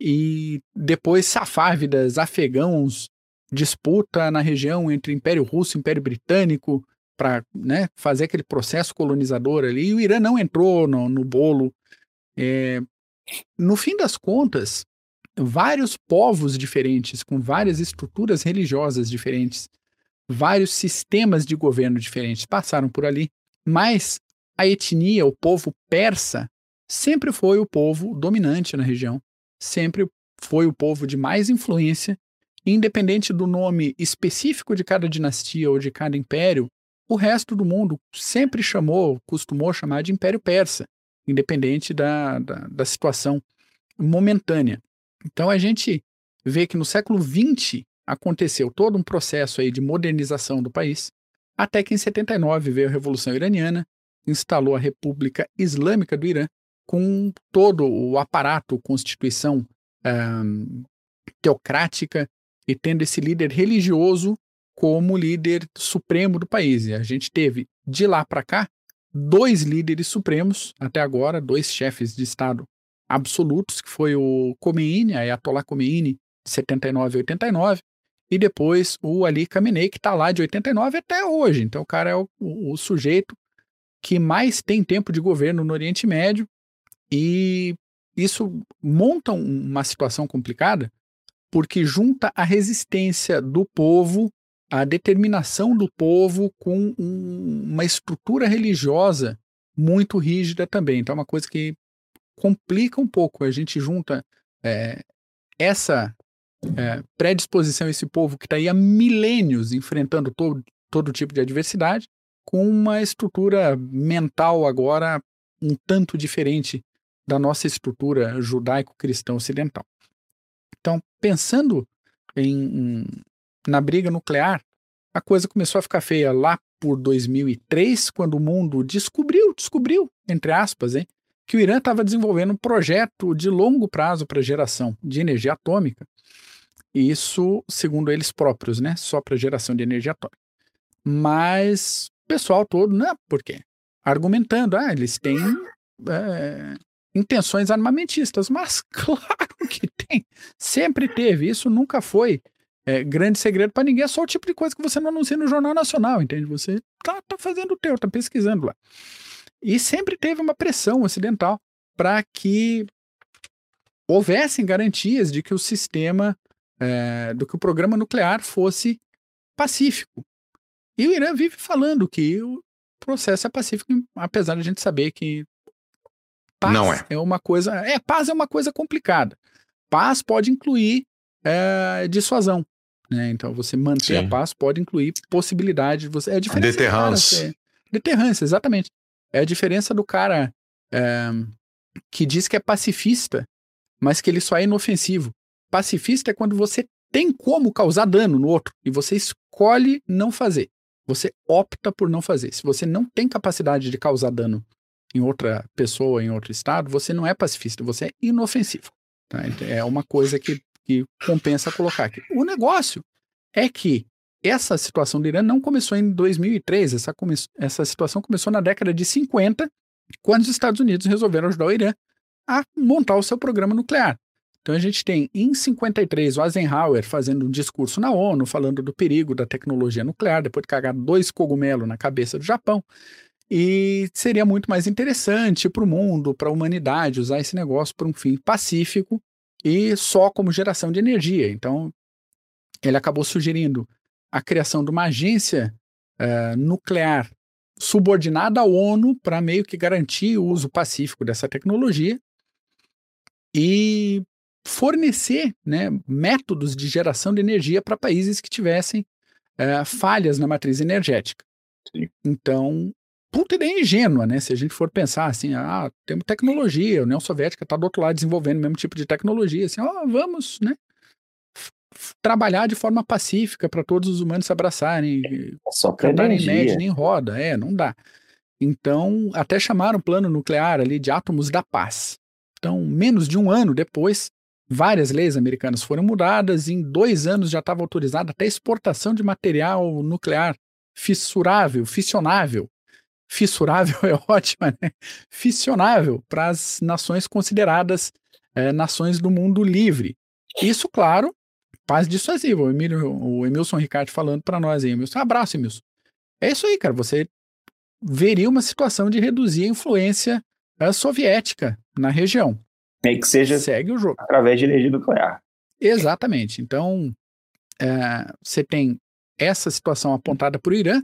E depois safávidas, afegãos, disputa na região entre Império Russo e Império Britânico para né, fazer aquele processo colonizador ali. E o Irã não entrou no, no bolo. É, no fim das contas, vários povos diferentes, com várias estruturas religiosas diferentes, vários sistemas de governo diferentes passaram por ali, mas a etnia, o povo persa, sempre foi o povo dominante na região, sempre foi o povo de mais influência, independente do nome específico de cada dinastia ou de cada império, o resto do mundo sempre chamou, costumou chamar de Império Persa. independente da, da, da situação momentânea. Então a gente vê que no século XX aconteceu todo um processo aí de modernização do país, até que em 79 veio a Revolução Iraniana, instalou a República Islâmica do Irã, com todo o aparato, constituição um, teocrática e tendo esse líder religioso como líder supremo do país. E a gente teve de lá para cá dois líderes supremos até agora, dois chefes de Estado absolutos, que foi o Khomeini, Ayatollah Khomeini, de 79 a 89, e depois o Ali Khamenei, que está lá de 89 até hoje. Então o cara é o, o, o sujeito que mais tem tempo de governo no Oriente Médio e isso monta uma situação complicada porque junta a resistência do povo, a determinação do povo com um, uma estrutura religiosa muito rígida também. Então é uma coisa que complica um pouco. A gente junta é, essa é, predisposição, esse povo que está aí há milênios enfrentando todo, todo tipo de adversidade, com uma estrutura mental agora um tanto diferente da nossa estrutura judaico-cristã ocidental. Então, pensando em, na briga nuclear, a coisa começou a ficar feia lá por 2003, quando o mundo descobriu, descobriu, entre aspas, hein, que o Irã estava desenvolvendo um projeto de longo prazo para geração de energia atômica. Isso, segundo eles próprios, né, só para geração de energia atômica. Mas o pessoal todo, né, por quê? Argumentando, ah, eles têm é, intenções armamentistas, mas claro que tem, sempre teve, isso nunca foi é, grande segredo para ninguém, é só o tipo de coisa que você não anuncia no Jornal Nacional, entende? Você tá, tá fazendo o teu, tá pesquisando lá. E sempre teve uma pressão ocidental para que houvessem garantias de que o sistema, é, do que o programa nuclear fosse pacífico. E o Irã vive falando que o processo é pacífico, apesar de a gente saber que Paz não é. É uma coisa. É, paz é uma coisa complicada. Paz pode incluir é, dissuasão. Né? Então, você manter Sim. a paz pode incluir possibilidade de você. É a diferença. Deterrância. Deterrância, exatamente. É a diferença do cara é, que diz que é pacifista, mas que ele só é inofensivo. Pacifista é quando você tem como causar dano no outro e você escolhe não fazer. Você opta por não fazer. Se você não tem capacidade de causar dano em outra pessoa, em outro estado, você não é pacifista, você é inofensivo. Tá? Então, é uma coisa que, que compensa colocar aqui. O negócio é que essa situação do Irã não começou em 2003, essa, come essa situação começou na década de 50, quando os Estados Unidos resolveram ajudar o Irã a montar o seu programa nuclear. Então a gente tem em 53 o Eisenhower fazendo um discurso na ONU falando do perigo da tecnologia nuclear, depois de cagar dois cogumelos na cabeça do Japão. E seria muito mais interessante para o mundo, para a humanidade, usar esse negócio para um fim pacífico e só como geração de energia. Então, ele acabou sugerindo a criação de uma agência uh, nuclear subordinada à ONU para meio que garantir o uso pacífico dessa tecnologia e fornecer né, métodos de geração de energia para países que tivessem uh, falhas na matriz energética. Sim. Então, puta ideia ingênua, né? Se a gente for pensar assim, ah, temos tecnologia, a União Soviética está do outro lado desenvolvendo o mesmo tipo de tecnologia, assim, ó, vamos, né? Trabalhar de forma pacífica para todos os humanos se abraçarem, é só cantarem em média nem roda, é, não dá. Então, até chamaram o plano nuclear ali de átomos da paz. Então, menos de um ano depois, várias leis americanas foram mudadas, em dois anos já estava autorizada até exportação de material nuclear fissurável, fissionável, fissurável é ótima, né? Fissionável para as nações consideradas é, nações do mundo livre. Isso, claro, paz dissuasiva. O, Emílio, o Emilson Ricardo falando para nós aí. Emilson, abraço, Emilson. É isso aí, cara. Você veria uma situação de reduzir a influência é, soviética na região. É que seja Segue o jogo. através de energia nuclear. Exatamente. Então, é, você tem essa situação apontada para o Irã,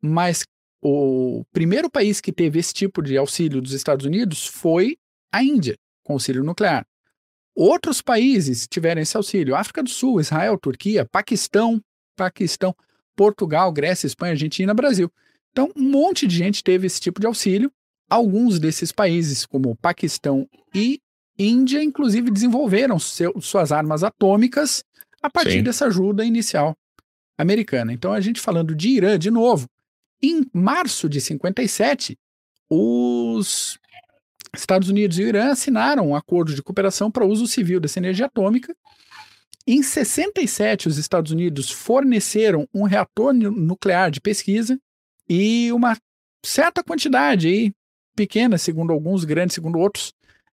mas o primeiro país que teve esse tipo de auxílio dos Estados Unidos foi a Índia, com auxílio nuclear. Outros países tiveram esse auxílio: África do Sul, Israel, Turquia, Paquistão, Paquistão, Portugal, Grécia, Espanha, Argentina, Brasil. Então, um monte de gente teve esse tipo de auxílio alguns desses países, como Paquistão e Índia, inclusive desenvolveram seu, suas armas atômicas a partir Sim. dessa ajuda inicial americana. Então, a gente falando de Irã, de novo, em março de 57, os Estados Unidos e o Irã assinaram um acordo de cooperação para uso civil dessa energia atômica. Em 67, os Estados Unidos forneceram um reator nuclear de pesquisa e uma certa quantidade aí, pequena, segundo alguns, grande, segundo outros,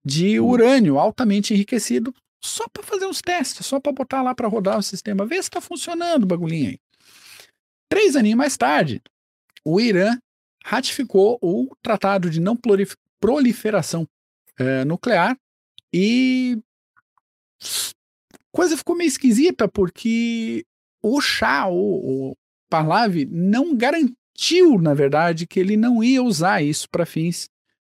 de hum. urânio altamente enriquecido só para fazer uns testes, só para botar lá para rodar o sistema, ver se está funcionando o bagulhinho aí. Três aninhos mais tarde, o Irã ratificou o Tratado de Não Proliferação é, Nuclear e coisa ficou meio esquisita porque o Shah, o, o Pahlavi, não garantiu, na verdade, que ele não ia usar isso para fins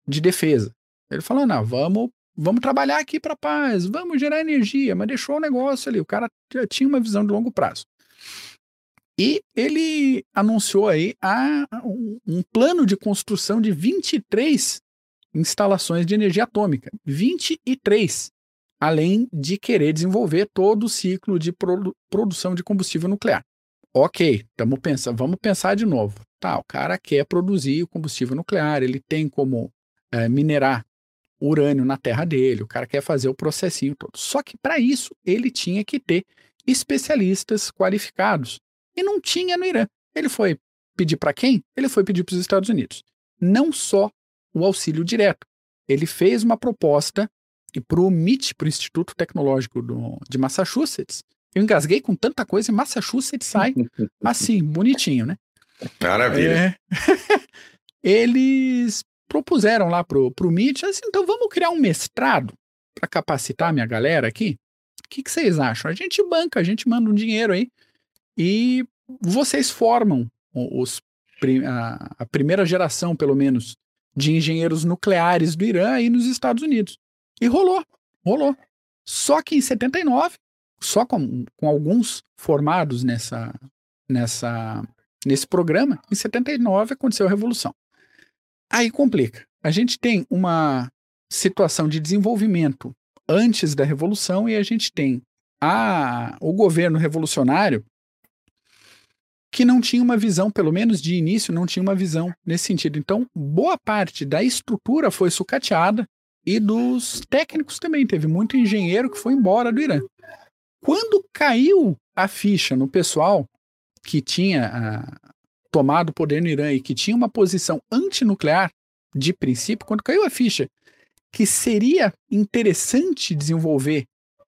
de defesa. Ele falou: não, vamos vamos trabalhar aqui para paz, vamos gerar energia, mas deixou o negócio ali. O cara tinha uma visão de longo prazo. E ele anunciou aí a, um plano de construção de 23 instalações de energia atômica. 23. Além de querer desenvolver todo o ciclo de produ produção de combustível nuclear. Ok, estamos pensando, vamos pensar de novo. Tá, o cara quer produzir o combustível nuclear, ele tem como é, minerar urânio na terra dele, o cara quer fazer o processinho todo. Só que para isso ele tinha que ter especialistas qualificados. E não tinha no Irã. Ele foi pedir para quem? Ele foi pedir para os Estados Unidos. Não só o auxílio direto. Ele fez uma proposta para o MIT, para o Instituto Tecnológico do, de Massachusetts. Eu engasguei com tanta coisa e Massachusetts sai assim, bonitinho, né? Maravilha. É... Eles propuseram lá pro, pro MIT, assim, então vamos criar um mestrado para capacitar a minha galera aqui? O que, que vocês acham? A gente banca, a gente manda um dinheiro aí e vocês formam os, a, a primeira geração, pelo menos, de engenheiros nucleares do Irã aí nos Estados Unidos. E rolou, rolou. Só que em 79, só com, com alguns formados nessa, nessa, nesse programa, em 79 aconteceu a Revolução. Aí complica. A gente tem uma situação de desenvolvimento antes da revolução e a gente tem a, o governo revolucionário que não tinha uma visão, pelo menos de início, não tinha uma visão nesse sentido. Então, boa parte da estrutura foi sucateada e dos técnicos também. Teve muito engenheiro que foi embora do Irã. Quando caiu a ficha no pessoal que tinha ah, tomado o poder no Irã e que tinha uma posição antinuclear, de princípio, quando caiu a ficha que seria interessante desenvolver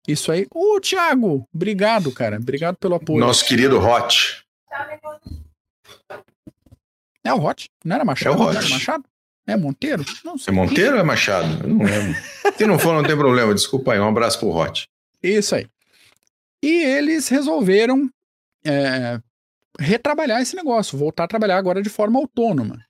isso aí. Ô, Thiago, obrigado, cara. Obrigado pelo apoio. Nosso querido Hot. É o Hot? Não era Machado? É o Hot. Machado? É Monteiro? Não sei. É Monteiro ou é Machado? Eu não lembro. Se não for, não tem problema. Desculpa aí. Um abraço pro Hot. Isso aí. E eles resolveram é, retrabalhar esse negócio, voltar a trabalhar agora de forma autônoma.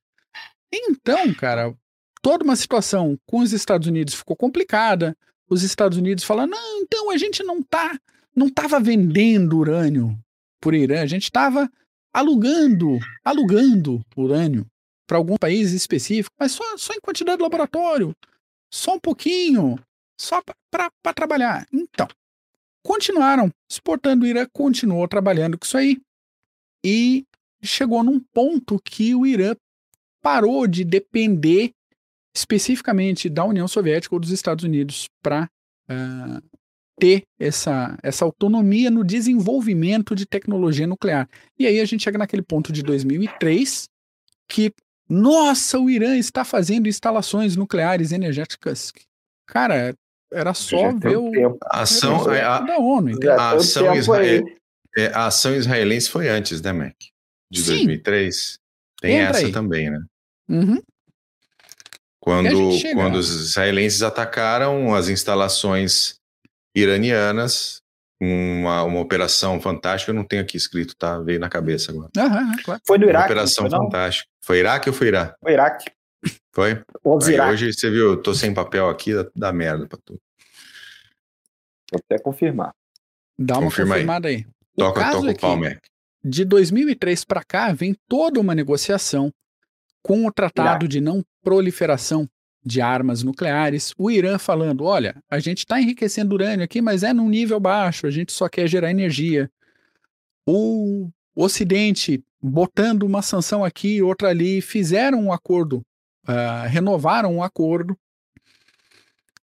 Então, cara, toda uma situação com os Estados Unidos ficou complicada. Os Estados Unidos falam: "Não, então a gente não tá, não tava vendendo urânio por Irã, a gente estava alugando, alugando urânio para algum país específico, mas só, só em quantidade de laboratório, só um pouquinho, só para trabalhar. Então, continuaram exportando o Irã, continuou trabalhando com isso aí e chegou num ponto que o Irã parou de depender especificamente da União Soviética ou dos Estados Unidos para ah, ter essa, essa autonomia no desenvolvimento de tecnologia nuclear. E aí a gente chega naquele ponto de 2003 que, nossa, o Irã está fazendo instalações nucleares energéticas. Cara, era só ver o. A ação, a, da ONU. A ação israel, é, a ação israelense foi antes, né, Mac? De Sim. 2003. Tem Entra essa aí. também, né? Uhum. Quando, quando os israelenses atacaram as instalações iranianas, uma, uma operação fantástica, eu não tenho aqui escrito, tá? Veio na cabeça agora. Uhum, claro. Foi no Iraque. Uma operação foi, fantástica. Foi Iraque ou foi Irã? Foi Iraque. Foi? Aí, hoje você viu, eu tô sem papel aqui, dá, dá merda pra tu. Vou até confirmar. Dá uma Confirma confirmada aí. aí. Toca, toca o pau, Mac. De 2003 para cá, vem toda uma negociação com o Tratado de Não proliferação de armas nucleares, o Irã falando: olha, a gente está enriquecendo urânio aqui, mas é num nível baixo, a gente só quer gerar energia. O Ocidente botando uma sanção aqui, outra ali, fizeram um acordo, uh, renovaram um acordo.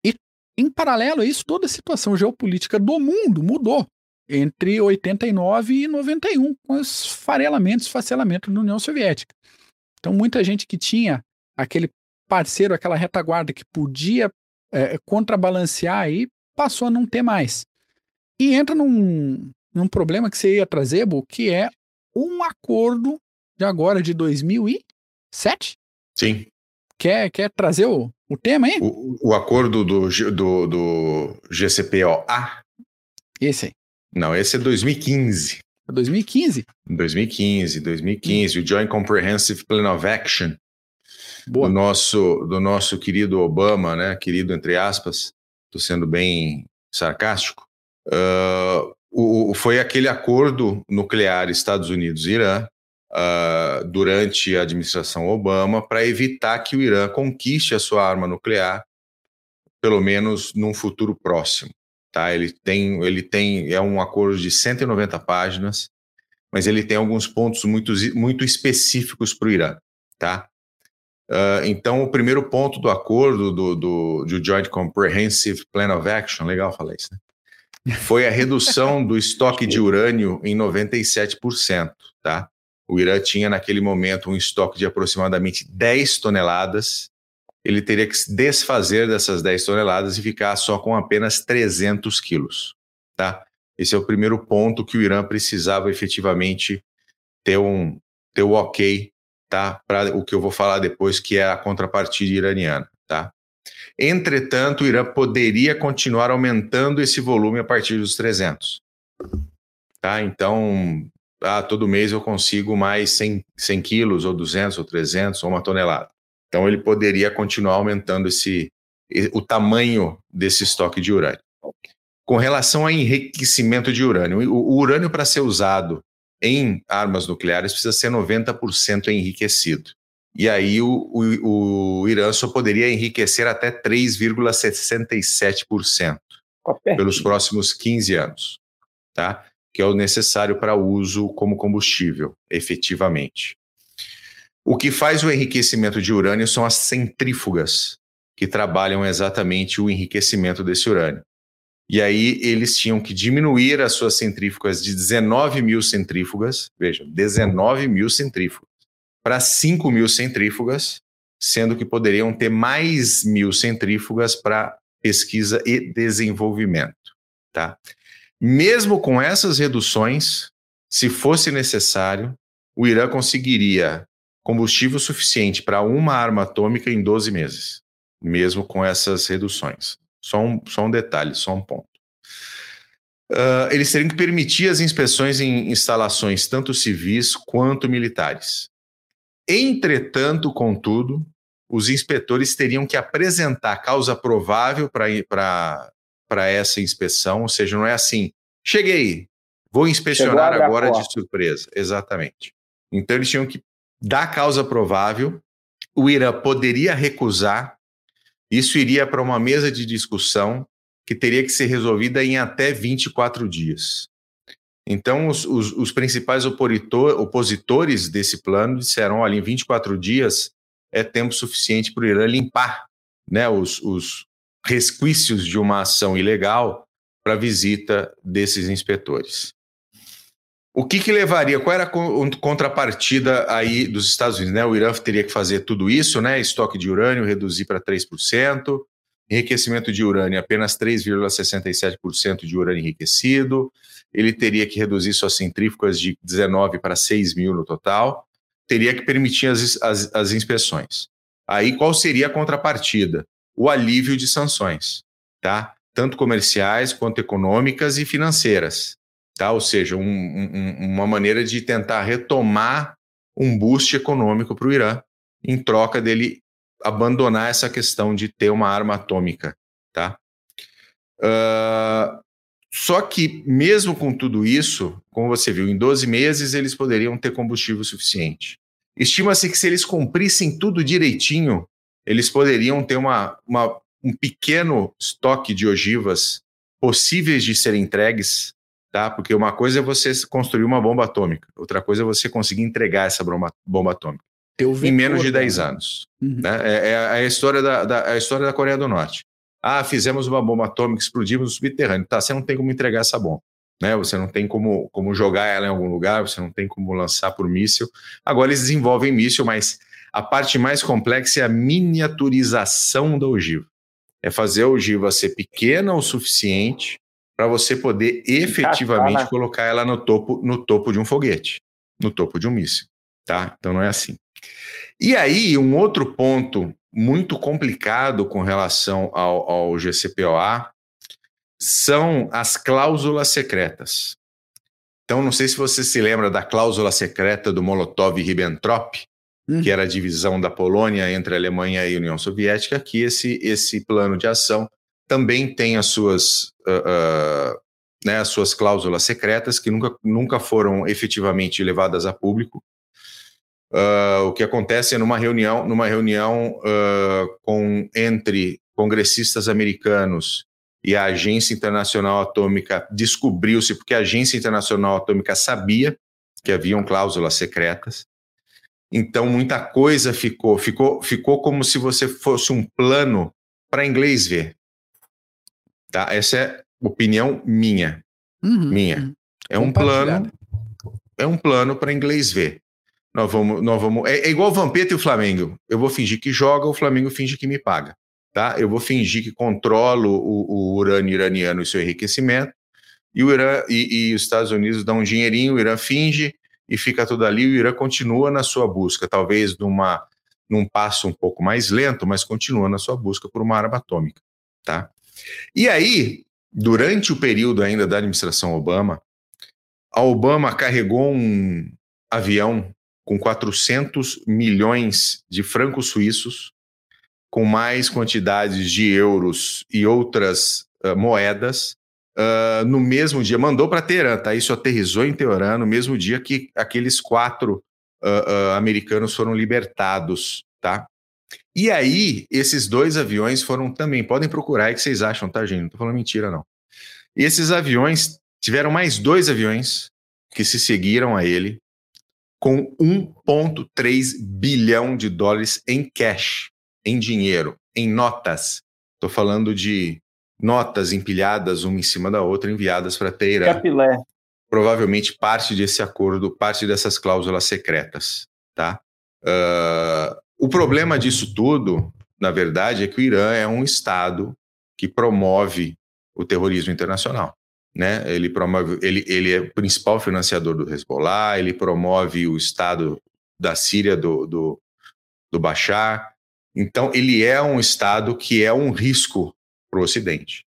E, em paralelo a isso, toda a situação geopolítica do mundo mudou entre 89 e 91, com os farelamentos, esfacelamento da União Soviética. Então, muita gente que tinha aquele parceiro, aquela retaguarda que podia é, contrabalancear aí, passou a não ter mais. E entra num, num problema que você ia trazer, Bu, que é um acordo de agora, de 2007? Sim. Quer, quer trazer o, o tema aí? O, o acordo do, do, do GCPOA? Esse aí. Não, esse é 2015. 2015? 2015, 2015. Hum. O Joint Comprehensive Plan of Action Boa. do nosso, do nosso querido Obama, né? Querido entre aspas, estou sendo bem sarcástico. Uh, o, foi aquele acordo nuclear Estados Unidos-Irã uh, durante a administração Obama para evitar que o Irã conquiste a sua arma nuclear, pelo menos num futuro próximo. Tá? Ele tem, ele tem, é um acordo de 190 páginas, mas ele tem alguns pontos muito, muito específicos para o Irã. Tá? Uh, então, o primeiro ponto do acordo do, do, do, Joint Comprehensive Plan of Action, legal falar isso, né? Foi a redução do estoque de urânio em 97%, tá? O Irã tinha naquele momento um estoque de aproximadamente 10 toneladas. Ele teria que se desfazer dessas 10 toneladas e ficar só com apenas 300 quilos, tá? Esse é o primeiro ponto que o Irã precisava efetivamente ter um ter o ok tá? Para o que eu vou falar depois, que é a contrapartida iraniana, tá? Entretanto, o Irã poderia continuar aumentando esse volume a partir dos 300, tá? Então, ah, todo mês eu consigo mais 100, 100 quilos, ou 200, ou 300, ou uma tonelada. Então, ele poderia continuar aumentando esse, o tamanho desse estoque de urânio. Com relação ao enriquecimento de urânio, o, o urânio para ser usado em armas nucleares precisa ser 90% enriquecido. E aí o, o, o, Irã só poderia enriquecer até 3,67% pelos próximos 15 anos, tá? que é o necessário para uso como combustível, efetivamente. O que faz o enriquecimento de urânio são as centrífugas, que trabalham exatamente o enriquecimento desse urânio. E aí eles tinham que diminuir as suas centrífugas de 19 mil centrífugas, veja, 19 mil centrífugas, para 5 mil centrífugas, sendo que poderiam ter mais mil centrífugas para pesquisa e desenvolvimento. Tá? Mesmo com essas reduções, se fosse necessário, o Irã conseguiria combustível suficiente para uma arma atômica em 12 meses, mesmo com essas reduções. Só um, só um detalhe, só um ponto. Uh, eles teriam que permitir as inspeções em instalações tanto civis quanto militares. Entretanto, contudo, os inspetores teriam que apresentar causa provável para essa inspeção, ou seja, não é assim, cheguei, vou inspecionar agora de surpresa. Exatamente. Então, eles tinham que dar causa provável, o IRA poderia recusar isso iria para uma mesa de discussão que teria que ser resolvida em até 24 dias. Então, os, os, os principais opositor, opositores desse plano disseram: olha, em 24 dias é tempo suficiente para o Irã limpar né, os, os resquícios de uma ação ilegal para a visita desses inspetores. O que, que levaria? Qual era a contrapartida aí dos Estados Unidos? Né? O Irã teria que fazer tudo isso, né? Estoque de urânio reduzir para 3%, enriquecimento de urânio apenas 3,67% de urânio enriquecido. Ele teria que reduzir suas centrífugas de 19 para 6 mil no total. Teria que permitir as, as, as inspeções. Aí qual seria a contrapartida? O alívio de sanções, tá? Tanto comerciais quanto econômicas e financeiras tá? ou seja, um, um, uma maneira de tentar retomar um boost econômico para o Irã, em troca dele abandonar essa questão de ter uma arma atômica. Tá? Uh, só que, mesmo com tudo isso, como você viu, em 12 meses eles poderiam ter combustível suficiente. Estima-se que se eles cumprissem tudo direitinho, eles poderiam ter uma, uma, um pequeno estoque de ogivas possíveis de serem entregues, tá? Porque uma coisa é você construir uma bomba atômica, outra coisa é você conseguir entregar essa bomba, bomba atômica em menos de 10 anos. Uhum. Né? É, é, a história da, da, a história da Coreia do Norte. Ah, fizemos uma bomba atômica, explodimos no subterrâneo. Tá, você não tem como entregar essa bomba. Né? Você não tem como, como jogar ela em algum lugar, você não tem como lançar por míssil. Agora eles desenvolvem míssil, mas a parte mais complexa é a miniaturização da ogiva. É fazer a ogiva ser pequena o suficiente para você poder efetivamente colocar ela no topo, no topo de um foguete, no topo de um míssil. Tá? Então não é assim. E aí, um outro ponto muito complicado com relação ao, ao GCPOA são as cláusulas secretas. Então, não sei se você se lembra da cláusula secreta do Molotov-Ribbentrop, hum. que era a divisão da Polônia entre a Alemanha e a União Soviética, que esse, esse plano de ação também tem as suas, uh, uh, né, as suas cláusulas secretas, que nunca, nunca foram efetivamente levadas a público. Uh, o que acontece é numa reunião, numa reunião com entre congressistas americanos e a Agência Internacional Atômica descobriu-se porque a Agência Internacional Atômica sabia que haviam cláusulas secretas. Então muita coisa ficou, ficou, ficou como se você fosse um plano para inglês ver. Tá? Essa é opinião minha, uhum, minha. Uhum. É um plano, é um plano para inglês ver. Nós vamos, nós vamos. É, é igual o Vampeta e o Flamengo. Eu vou fingir que joga, o Flamengo finge que me paga. Tá? Eu vou fingir que controlo o, o urânio iraniano e seu enriquecimento, e, o Irã, e, e, os Estados Unidos dão um dinheirinho, o Irã finge e fica tudo ali, o Irã continua na sua busca, talvez numa, num passo um pouco mais lento, mas continua na sua busca por uma arma atômica. Tá? E aí, durante o período ainda da administração Obama, a Obama carregou um avião com 400 milhões de francos suíços, com mais quantidades de euros e outras uh, moedas, uh, no mesmo dia, mandou para Teherã, tá? Isso aterrizou em Teherã no mesmo dia que aqueles quatro uh, americanos foram libertados, tá? E aí, esses dois aviões foram também, podem procurar aí que vocês acham, tá, gente? Não tô falando mentira, não. Esses aviões tiveram mais dois aviões que se seguiram a ele, com 1,3 bilhão de dólares em cash, em dinheiro, em notas. Estou falando de notas empilhadas uma em cima da outra, enviadas para Teherã. Capilé. Provavelmente parte desse acordo, parte dessas cláusulas secretas. Tá? Uh, o problema disso tudo, na verdade, é que o Irã é um Estado que promove o terrorismo internacional né? Ele promove, ele, ele é o principal financiador do Hezbollah, ele promove o Estado da Síria do, do, do Bashar. Então, ele é um Estado que é um risco para o Ocidente.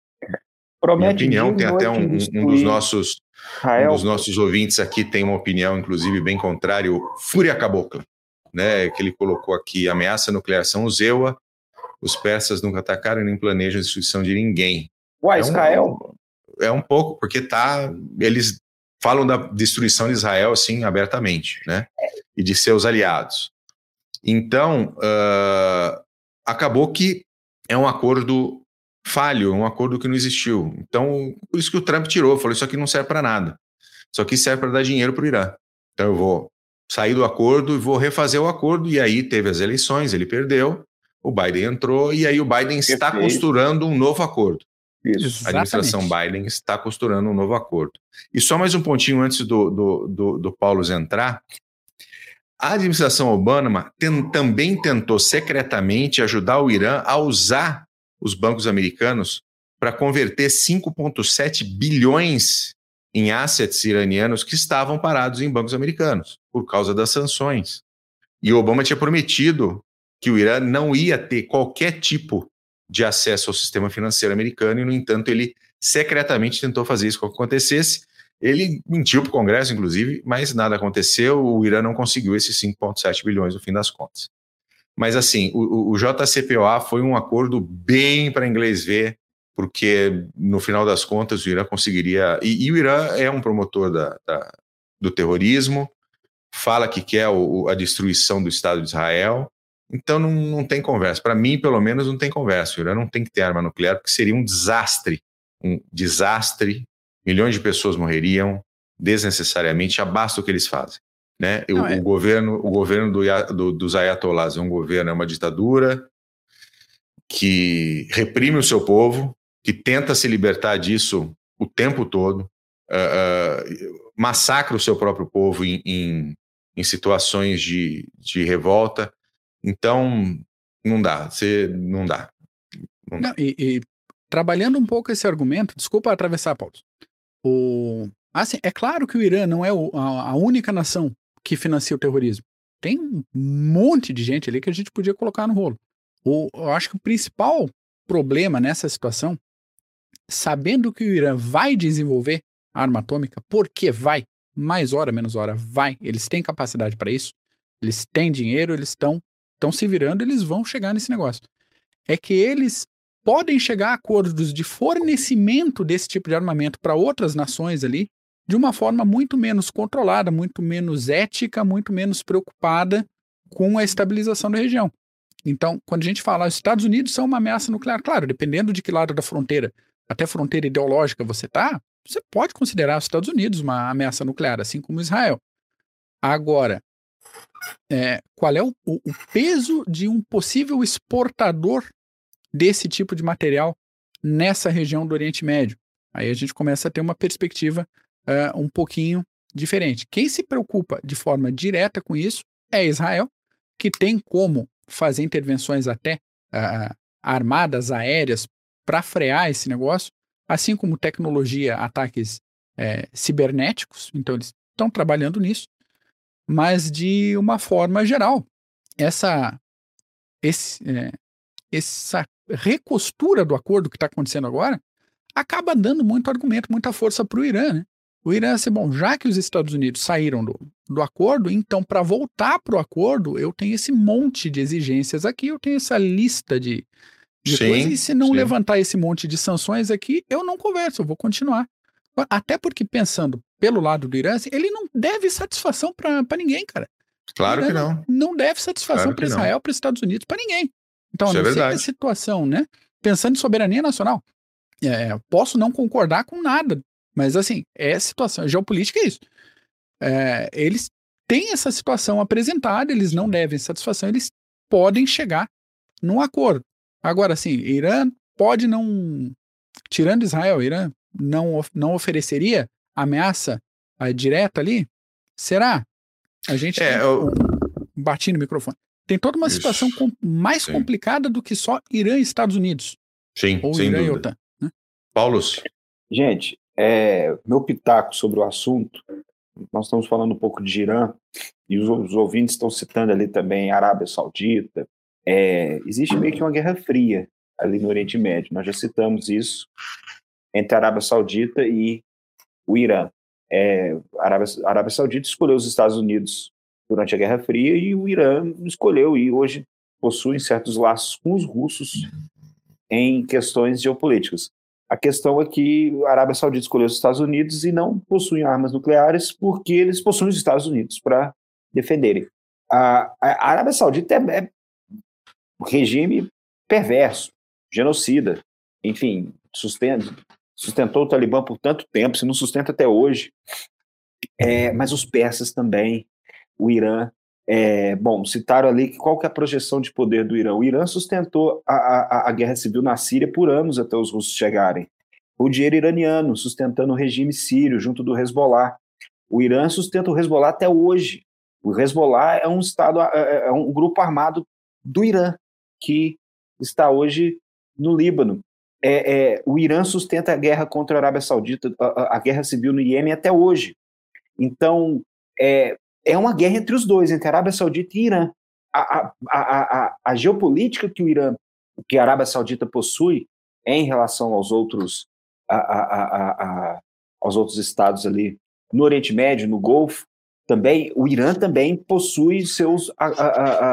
Promete Minha opinião, tem até um, um, dos nossos um dos nossos ouvintes aqui tem uma opinião, inclusive, bem contrária, o Fúria Cabocla, né, que ele colocou aqui, ameaça nuclear são o Zewa, os persas nunca atacaram nem planejam a destruição de ninguém. Uai, é um, Israel? é um pouco, porque tá, eles falam da destruição de Israel assim abertamente, né? E de seus aliados. Então, uh, acabou que é um acordo falho, um acordo que não existiu. Então, por isso que o Trump tirou, falou: isso aqui não serve para nada. Isso aqui serve para dar dinheiro para o Irã. Então, eu vou sair do acordo e vou refazer o acordo. E aí teve as eleições, ele perdeu, o Biden entrou, e aí o Biden está costurando um novo acordo. Isso. A administração Biden está costurando um novo acordo. E só mais um pontinho antes do, do, do, do Paulo entrar. A administração Obama tem, também tentou secretamente ajudar o Irã a usar os bancos americanos para converter 5,7 bilhões em assets iranianos que estavam parados em bancos americanos por causa das sanções. E o Obama tinha prometido que o Irã não ia ter qualquer tipo de acesso ao sistema financeiro americano e, no entanto, ele secretamente tentou fazer isso com que acontecesse. Ele mentiu para o Congresso, inclusive, mas nada aconteceu. O Irã não conseguiu esses 5,7 bilhões no fim das contas. Mas, assim, o, o JCPOA foi um acordo bem para inglês ver, porque, no final das contas, o Irã conseguiria. E, e o Irã é um promotor da, da, do terrorismo, fala que quer o, a destruição do Estado de Israel, Então não, não tem conversa. Para mim, pelo menos, não tem conversa. O Irã não tem que ter arma nuclear, porque seria um desastre. Um desastre. Milhões de pessoas morreriam desnecessariamente, abaixo do que eles fazem. Né? Não, o, é. o, governo, o governo do, do, dos ayatollahs é um governo, é uma ditadura que reprime o seu povo, que tenta se libertar disso o tempo todo, uh, uh, massacra o seu próprio povo em, em, em situações de, de revolta. Então, não dá, você não dá. Não dá. Não, e, e, trabalhando um pouco esse argumento, desculpa atravessar, Paulo. O, assim, é claro que o Irã não é o, a, a, única nação que financia o terrorismo. Tem um monte de gente ali que a gente podia colocar no rolo. O, eu acho que o principal problema nessa situação, sabendo que o Irã vai desenvolver arma atômica, porque vai, mais hora, menos hora, vai, eles têm capacidade para isso, eles têm dinheiro, eles estão estão se virando, eles vão chegar nesse negócio. É que eles podem chegar a acordos de fornecimento desse tipo de armamento para outras nações ali de uma forma muito menos controlada, muito menos ética, muito menos preocupada com a estabilização da região. Então, quando a gente fala os Estados Unidos são uma ameaça nuclear, claro, dependendo de que lado da fronteira, até fronteira ideológica você está, você pode considerar os Estados Unidos uma ameaça nuclear, assim como Israel. Agora, é, qual é o, o, peso de um possível exportador desse tipo de material nessa região do Oriente Médio? Aí a gente começa a ter uma perspectiva uh, um pouquinho diferente. Quem se preocupa de forma direta com isso é Israel, que tem como fazer intervenções até uh, armadas aéreas para frear esse negócio, assim como tecnologia, ataques é, cibernéticos. Então eles estão trabalhando nisso mas de uma forma geral. Essa, esse, é, essa recostura do acordo que está acontecendo agora acaba dando muito argumento, muita força para o Irã. Né? O Irã, assim, bom, já que os Estados Unidos saíram do, do acordo, então para voltar para o acordo, eu tenho esse monte de exigências aqui, eu tenho essa lista de, sim, e se não sim. levantar esse monte de sanções aqui, eu não converso, eu vou continuar. Até porque, pensando pelo lado do Irã, ele não deve satisfação para ninguém, cara. Claro que não. Não deve satisfação claro para Israel, para os Estados Unidos, para ninguém. Então, Isso a não é que a situação, né? Pensando em soberania nacional, é, posso não concordar com nada, mas assim, é situação, geopolítica é isso. É, eles têm essa situação apresentada, eles não devem satisfação, eles podem chegar num acordo. Agora, assim, Irã pode não. Tirando Israel, Irã não, não ofereceria ameaça uh, direta ali? Será? A gente é, eu... bati no microfone. Tem toda uma Isso. situação com, mais Sim. complicada do que só Irã e Estados Unidos. Sim, Ou sem Irã dúvida. E OTAN, né? Paulos. Gente, é, meu pitaco sobre o assunto, nós estamos falando um pouco de Irã, e os, os ouvintes estão citando ali também Arábia Saudita. É, existe meio que uma guerra fria ali no Oriente Médio, nós já citamos isso, entre a Arábia Saudita e o Irã. É, a, Arábia, a Arábia Saudita escolheu os Estados Unidos durante a Guerra Fria e o Irã escolheu e hoje possui certos laços com os russos em questões geopolíticas. A questão é que a Arábia Saudita escolheu os Estados Unidos e não possuem armas nucleares porque eles possuem os Estados Unidos para defenderem. A, a, Arábia Saudita é, é regime perverso, genocida, enfim, sustenta, sustentou o Talibã por tanto tempo, se não sustenta até hoje. É, mas os persas também, o Irã. É, bom, citaram ali qual que é a projeção de poder do Irã. O Irã sustentou a, a, a guerra civil na Síria por anos até os russos chegarem. O dinheiro iraniano sustentando o regime sírio junto do Hezbollah. O Irã sustenta o Hezbollah até hoje. O Hezbollah é um estado, é, é, é um grupo armado do Irã que está hoje no Líbano é, é, o Irã sustenta a guerra contra a Arábia Saudita, a, a guerra civil no Iêmen até hoje. Então, é, é uma guerra entre os dois, entre a Arábia Saudita e Irã. A, a, a, a, geopolítica que o Irã, que a Arábia Saudita possui em relação aos outros, aos outros estados ali no Oriente Médio, no Golfo, também o Irã também possui seus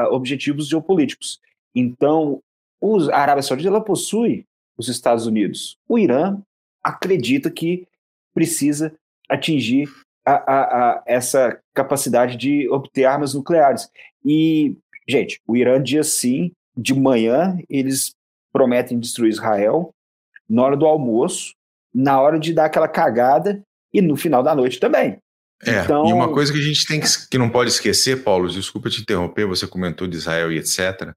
objetivos geopolíticos. Então, os, a Arábia Saudita ela possui os Estados Unidos. O Irã acredita que precisa atingir a, a, a essa capacidade de obter armas nucleares. E Gente, o Irã, dia sim, de manhã, eles prometem destruir Israel, na hora do almoço, na hora de dar aquela cagada e no final da noite também. É, então... e uma coisa que a gente tem que, que não pode esquecer, Paulo, desculpa te interromper, você comentou de Israel e etc.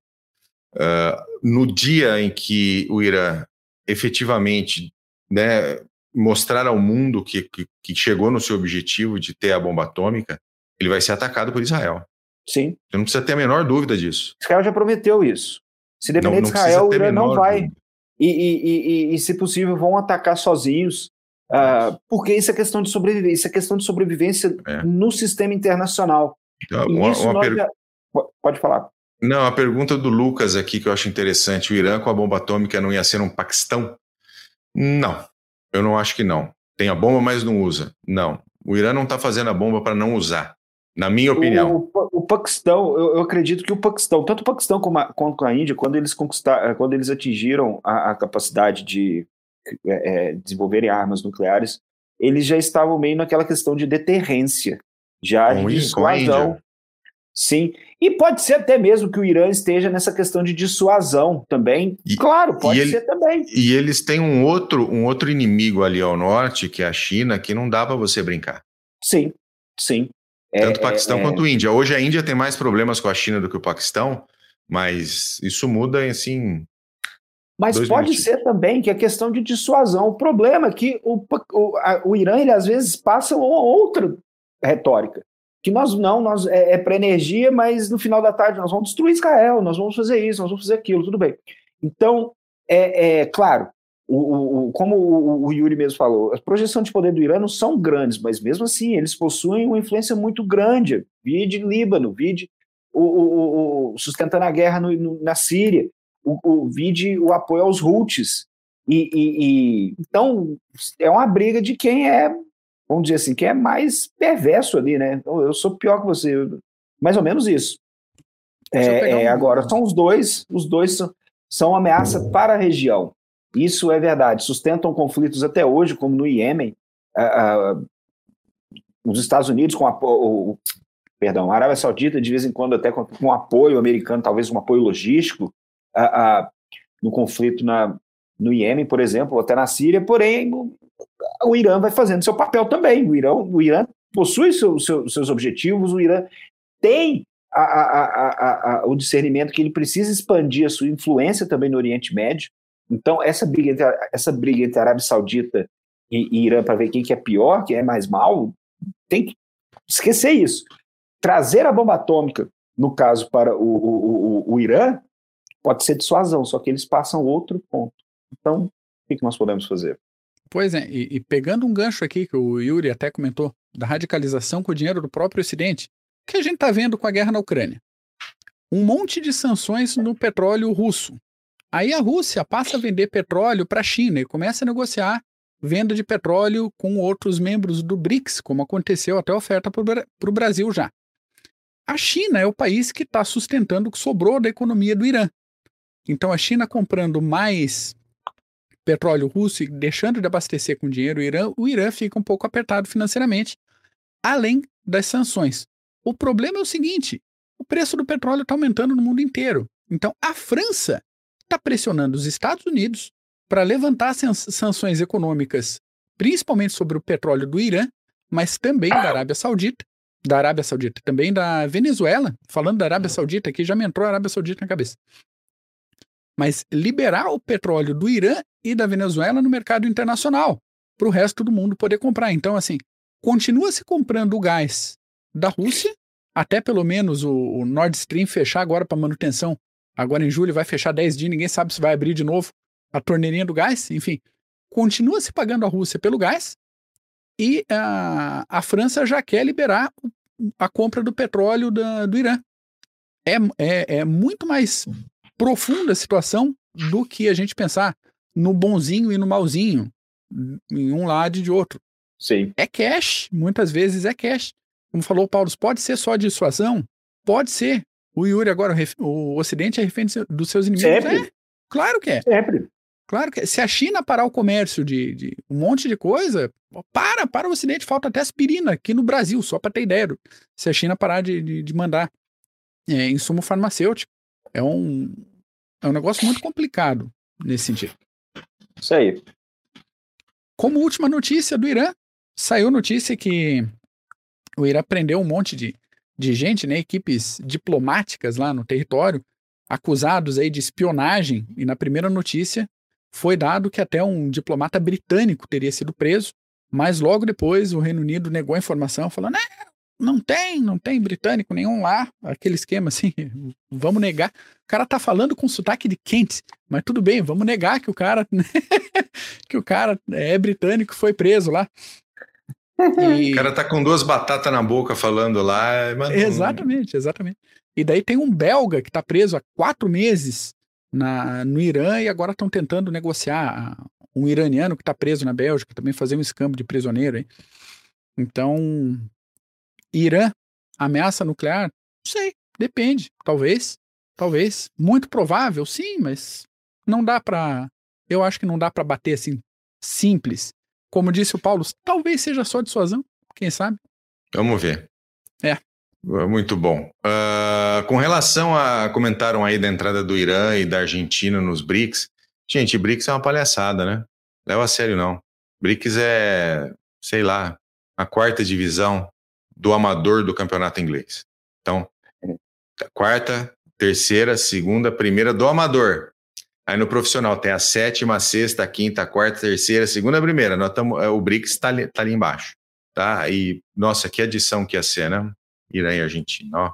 Uh, no dia em que o Irã efetivamente né, mostrar ao mundo que, que, que, chegou no seu objetivo de ter a bomba atômica, ele vai ser atacado por Israel. Sim. Você não precisa ter a menor dúvida disso. Israel já prometeu isso. Se depender não, de Israel, o Irã não vai. E, e, e, e, se possível, vão atacar sozinhos. Uh, porque isso é questão de sobrevivência, isso é questão de sobrevivência é. no sistema internacional. Então, uma, uma per... já... Pode falar. Não, a pergunta do Lucas aqui que eu acho interessante: o Irã com a bomba atômica não ia ser um Paquistão? Não, eu não acho que não. Tem a bomba, mas não usa. Não. O Irã não está fazendo a bomba para não usar, na minha opinião. O, o Paquistão, eu, eu, acredito que o Paquistão, tanto o Paquistão como a, quanto a Índia, quando eles conquistaram, quando eles atingiram a, a capacidade de é, é, desenvolverem armas nucleares, eles já estavam meio naquela questão de deterrência, já com de dissuasão. Sim, e pode ser até mesmo que o Irã esteja nessa questão de dissuasão também. E, claro, pode ele, ser também. E eles têm um outro, um outro inimigo ali ao norte, que é a China, que não dá para você brincar. Sim, sim. Tanto o é, Paquistão é, quanto a Índia. Hoje a Índia tem mais problemas com a China do que o Paquistão, mas isso muda assim. Mas pode minutos. ser também que a questão de dissuasão. O problema é que o, o, a, o Irã, ele às vezes passa outra retórica que nós não, nós é, é para energia, mas no final da tarde nós vamos destruir Israel, nós vamos fazer isso, nós vamos fazer aquilo, tudo bem. Então, é, é claro, o, o, como o, o, Yuri mesmo falou, as projeções de poder do Irã não são grandes, mas mesmo assim eles possuem uma influência muito grande. Vide Líbano, vide o, sustentando a guerra no, no, na Síria, o, vide o apoio aos Houthis. E, e, e, então é uma briga de quem é vamos dizer assim, que é mais perverso ali, né? Então, eu sou pior que você, mais ou menos isso. É, é, agora, são os dois, os dois são, são ameaça para a região. Isso é verdade. Sustentam conflitos até hoje, como no Iêmen. os Estados Unidos com apoio, perdão, a Arábia Saudita de vez em quando até com, com apoio americano, talvez um apoio logístico no conflito na, no Iêmen, por exemplo, ou até na Síria. Porém, o Irã vai fazendo seu papel também. O Irã, o Irã possui seu, seu, seus objetivos, o Irã tem a, a, a, o discernimento que ele precisa expandir a sua influência também no Oriente Médio. Então, essa briga entre, essa briga entre Arábia Saudita e, e Irã para ver quem que é pior, quem é mais mal, tem que esquecer isso. Trazer a bomba atômica, no caso, para o, o, o, o Irã, pode ser dissuasão, só que eles passam outro ponto. Então, o que, que nós podemos fazer? Pois é, e, e, pegando um gancho aqui que o Yuri até comentou, da radicalização com o dinheiro do próprio Ocidente, o que a gente está vendo com a guerra na Ucrânia? Um monte de sanções no petróleo russo. Aí a Rússia passa a vender petróleo para a China e começa a negociar venda de petróleo com outros membros do BRICS, como aconteceu até a oferta para o Brasil já. A China é o país que está sustentando o que sobrou da economia do Irã. Então a China comprando mais petróleo russo e deixando de abastecer com dinheiro o Irã, o Irã fica um pouco apertado financeiramente, além das sanções. O problema é o seguinte: o preço do petróleo está aumentando no mundo inteiro. Então, a França está pressionando os Estados Unidos para levantar sanções econômicas, principalmente sobre o petróleo do Irã, mas também da Arábia Saudita, da Arábia Saudita, também da Venezuela. Falando da Arábia Saudita aqui, já me entrou a Arábia Saudita na cabeça mas liberar o petróleo do Irã e da Venezuela no mercado internacional, para o resto do mundo poder comprar. Então, assim, continua se comprando o gás da Rússia, até pelo menos o, o Nord Stream fechar agora para manutenção. Agora em julho vai fechar 10 dias, ninguém sabe se vai abrir de novo a torneirinha do gás. Enfim, continua se pagando a Rússia pelo gás e a, a França já quer liberar a compra do petróleo da, do Irã. É, é, é muito mais profunda situação do que a gente pensar no bonzinho e no malzinho, em um lado e de outro. Sim. É cash, muitas vezes é cash. Como falou o Paulo, pode ser só dissuasão? Pode ser. O Yuri agora, o Ocidente é refém dos seus inimigos. Sempre. É, claro que é. Sempre. Claro que é. Se a China parar o comércio de, de, um monte de coisa, para, para o Ocidente. Falta até aspirina aqui no Brasil, só para ter ideia. Se a China parar de, de, de mandar. é, insumo farmacêutico. É um, é um negócio muito complicado nesse sentido. Isso aí. Como última notícia do Irã, saiu notícia que o Irã prendeu um monte de, de gente, né, equipes diplomáticas lá no território, acusados aí de espionagem, e na primeira notícia foi dado que até um diplomata britânico teria sido preso, mas logo depois o Reino Unido negou a informação, falando: não tem, não tem britânico nenhum lá, aquele esquema assim, vamos negar. O cara tá falando com sotaque de Kent, mas tudo bem, vamos negar que o cara que o cara é britânico foi preso lá. E... O cara tá com duas batatas na boca falando lá. Não... Exatamente, exatamente. E daí tem um belga que tá preso há quatro meses na, no Irã e agora estão tentando negociar um iraniano que está preso na Bélgica, também fazer um escambo de prisioneiro aí. Então, Irã, ameaça nuclear? Não sei, depende, talvez, talvez, muito provável, sim, mas não dá para, eu acho que não dá para bater assim simples. Como disse o Paulo, talvez seja só dissuasão, quem sabe? Vamos ver. É. Muito bom. Uh, com relação a comentaram aí da entrada do Irã e da Argentina nos BRICS, gente, BRICS é uma palhaçada, né? Leva a sério não. BRICS é, sei lá, a quarta divisão do amador do campeonato inglês. Então, quarta, terceira, segunda, primeira do amador. Aí no profissional tem a sétima, sexta, quinta, quarta, terceira, segunda, primeira. Nós tamo, é, o BRICS está ali, tá ali embaixo. Tá? E, nossa, que adição que ia ser, né? Irã e Argentina, ó.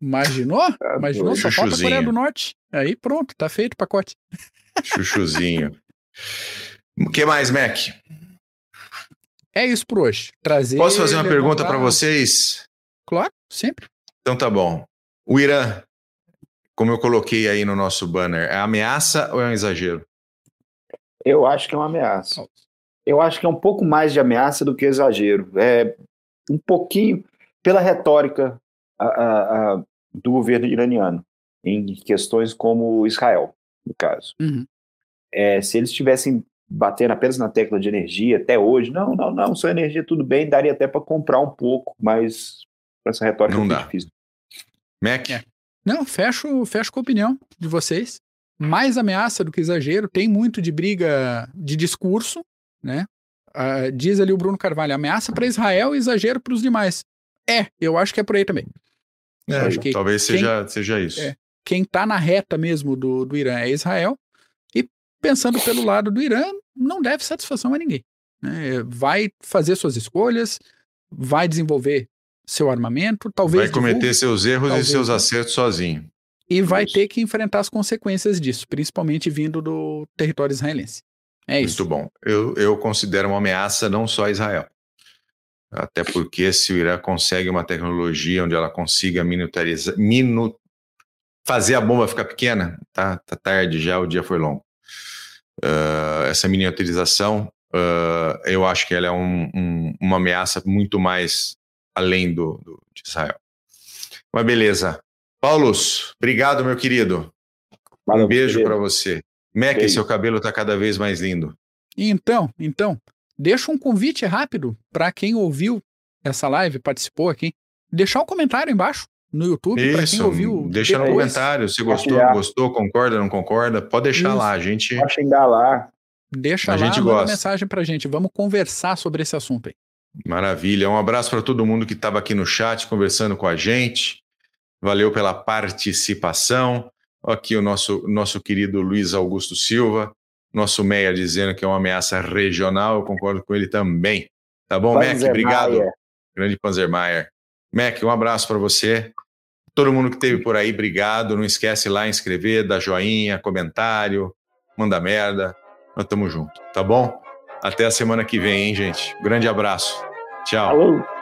Imaginou? Tá Imaginou? Só falta a Coreia do Norte. Aí pronto, tá feito o pacote. Chuchuzinho. O que mais, Mac? É isso por hoje. Trazer. Posso fazer uma pergunta para vocês? Claro, sempre. Então tá bom. O Irã, como eu coloquei aí no nosso banner, é ameaça ou é um exagero? Eu acho que é uma ameaça. Eu acho que é um pouco mais de ameaça do que exagero. É um pouquinho pela retórica a, a, a, do governo iraniano em questões como Israel, no caso. Uhum. É, se eles tivessem batendo apenas na tecla de energia até hoje, não, não, não, só energia tudo bem, daria até para comprar um pouco, mas essa retórica não é dá. difícil. Mac? É. Não, fecho, fecho com a opinião de vocês. Mais ameaça do que exagero, tem muito de briga de discurso, né? Uh, diz ali o Bruno Carvalho, ameaça para Israel e exagero para os demais. É, eu acho que é por aí também. É, acho que talvez quem, seja, seja isso. É, quem está na reta mesmo do, do Irã é Israel. E pensando pelo lado do Irã, não deve satisfação a ninguém. Né? Vai fazer suas escolhas, vai desenvolver seu armamento, talvez. Vai cometer divulgue, seus erros talvez, e seus acertos sozinho. E vai isso. ter que enfrentar as consequências disso, principalmente vindo do território israelense. É isso. Muito bom. Eu, eu considero uma ameaça não só a Israel. Até porque se o Irã consegue uma tecnologia onde ela consiga miniaturizar, minu, fazer a bomba ficar pequena, tá, tá tarde já, o dia foi longo. Uh, essa miniaturização, uh, eu acho que ela é um, um, uma ameaça muito mais além do, do, de Israel. Mas beleza. Paulos, obrigado, meu querido. Valeu, um beijo para você. Mac, beijo. seu cabelo está cada vez mais lindo. Então, então, deixa um convite rápido para quem ouviu essa live, participou aqui, deixar um comentário embaixo no YouTube para quem ouviu. Deixa depois. no comentário se gostou, não gostou, concorda, não concorda, pode deixar Isso. lá, a gente. Pode xingar lá. Deixa a lá, gente manda gosta. mensagem pra gente, vamos conversar sobre esse assunto aí. Maravilha. Um abraço para todo mundo que estava aqui no chat conversando com a gente. Valeu pela participação. Aqui o nosso, nosso querido Luiz Augusto Silva, nosso Meia dizendo que é uma ameaça regional. Eu concordo com ele também. Tá bom, Mac? Obrigado. Grande Panzermeier. Mac, um abraço para você. Todo mundo que esteve por aí, obrigado. Não esquece lá inscrever, dar joinha, comentário, manda merda. Nós estamos juntos, tá bom? Até a semana que vem, hein, gente? Grande abraço. Tchau. Falou.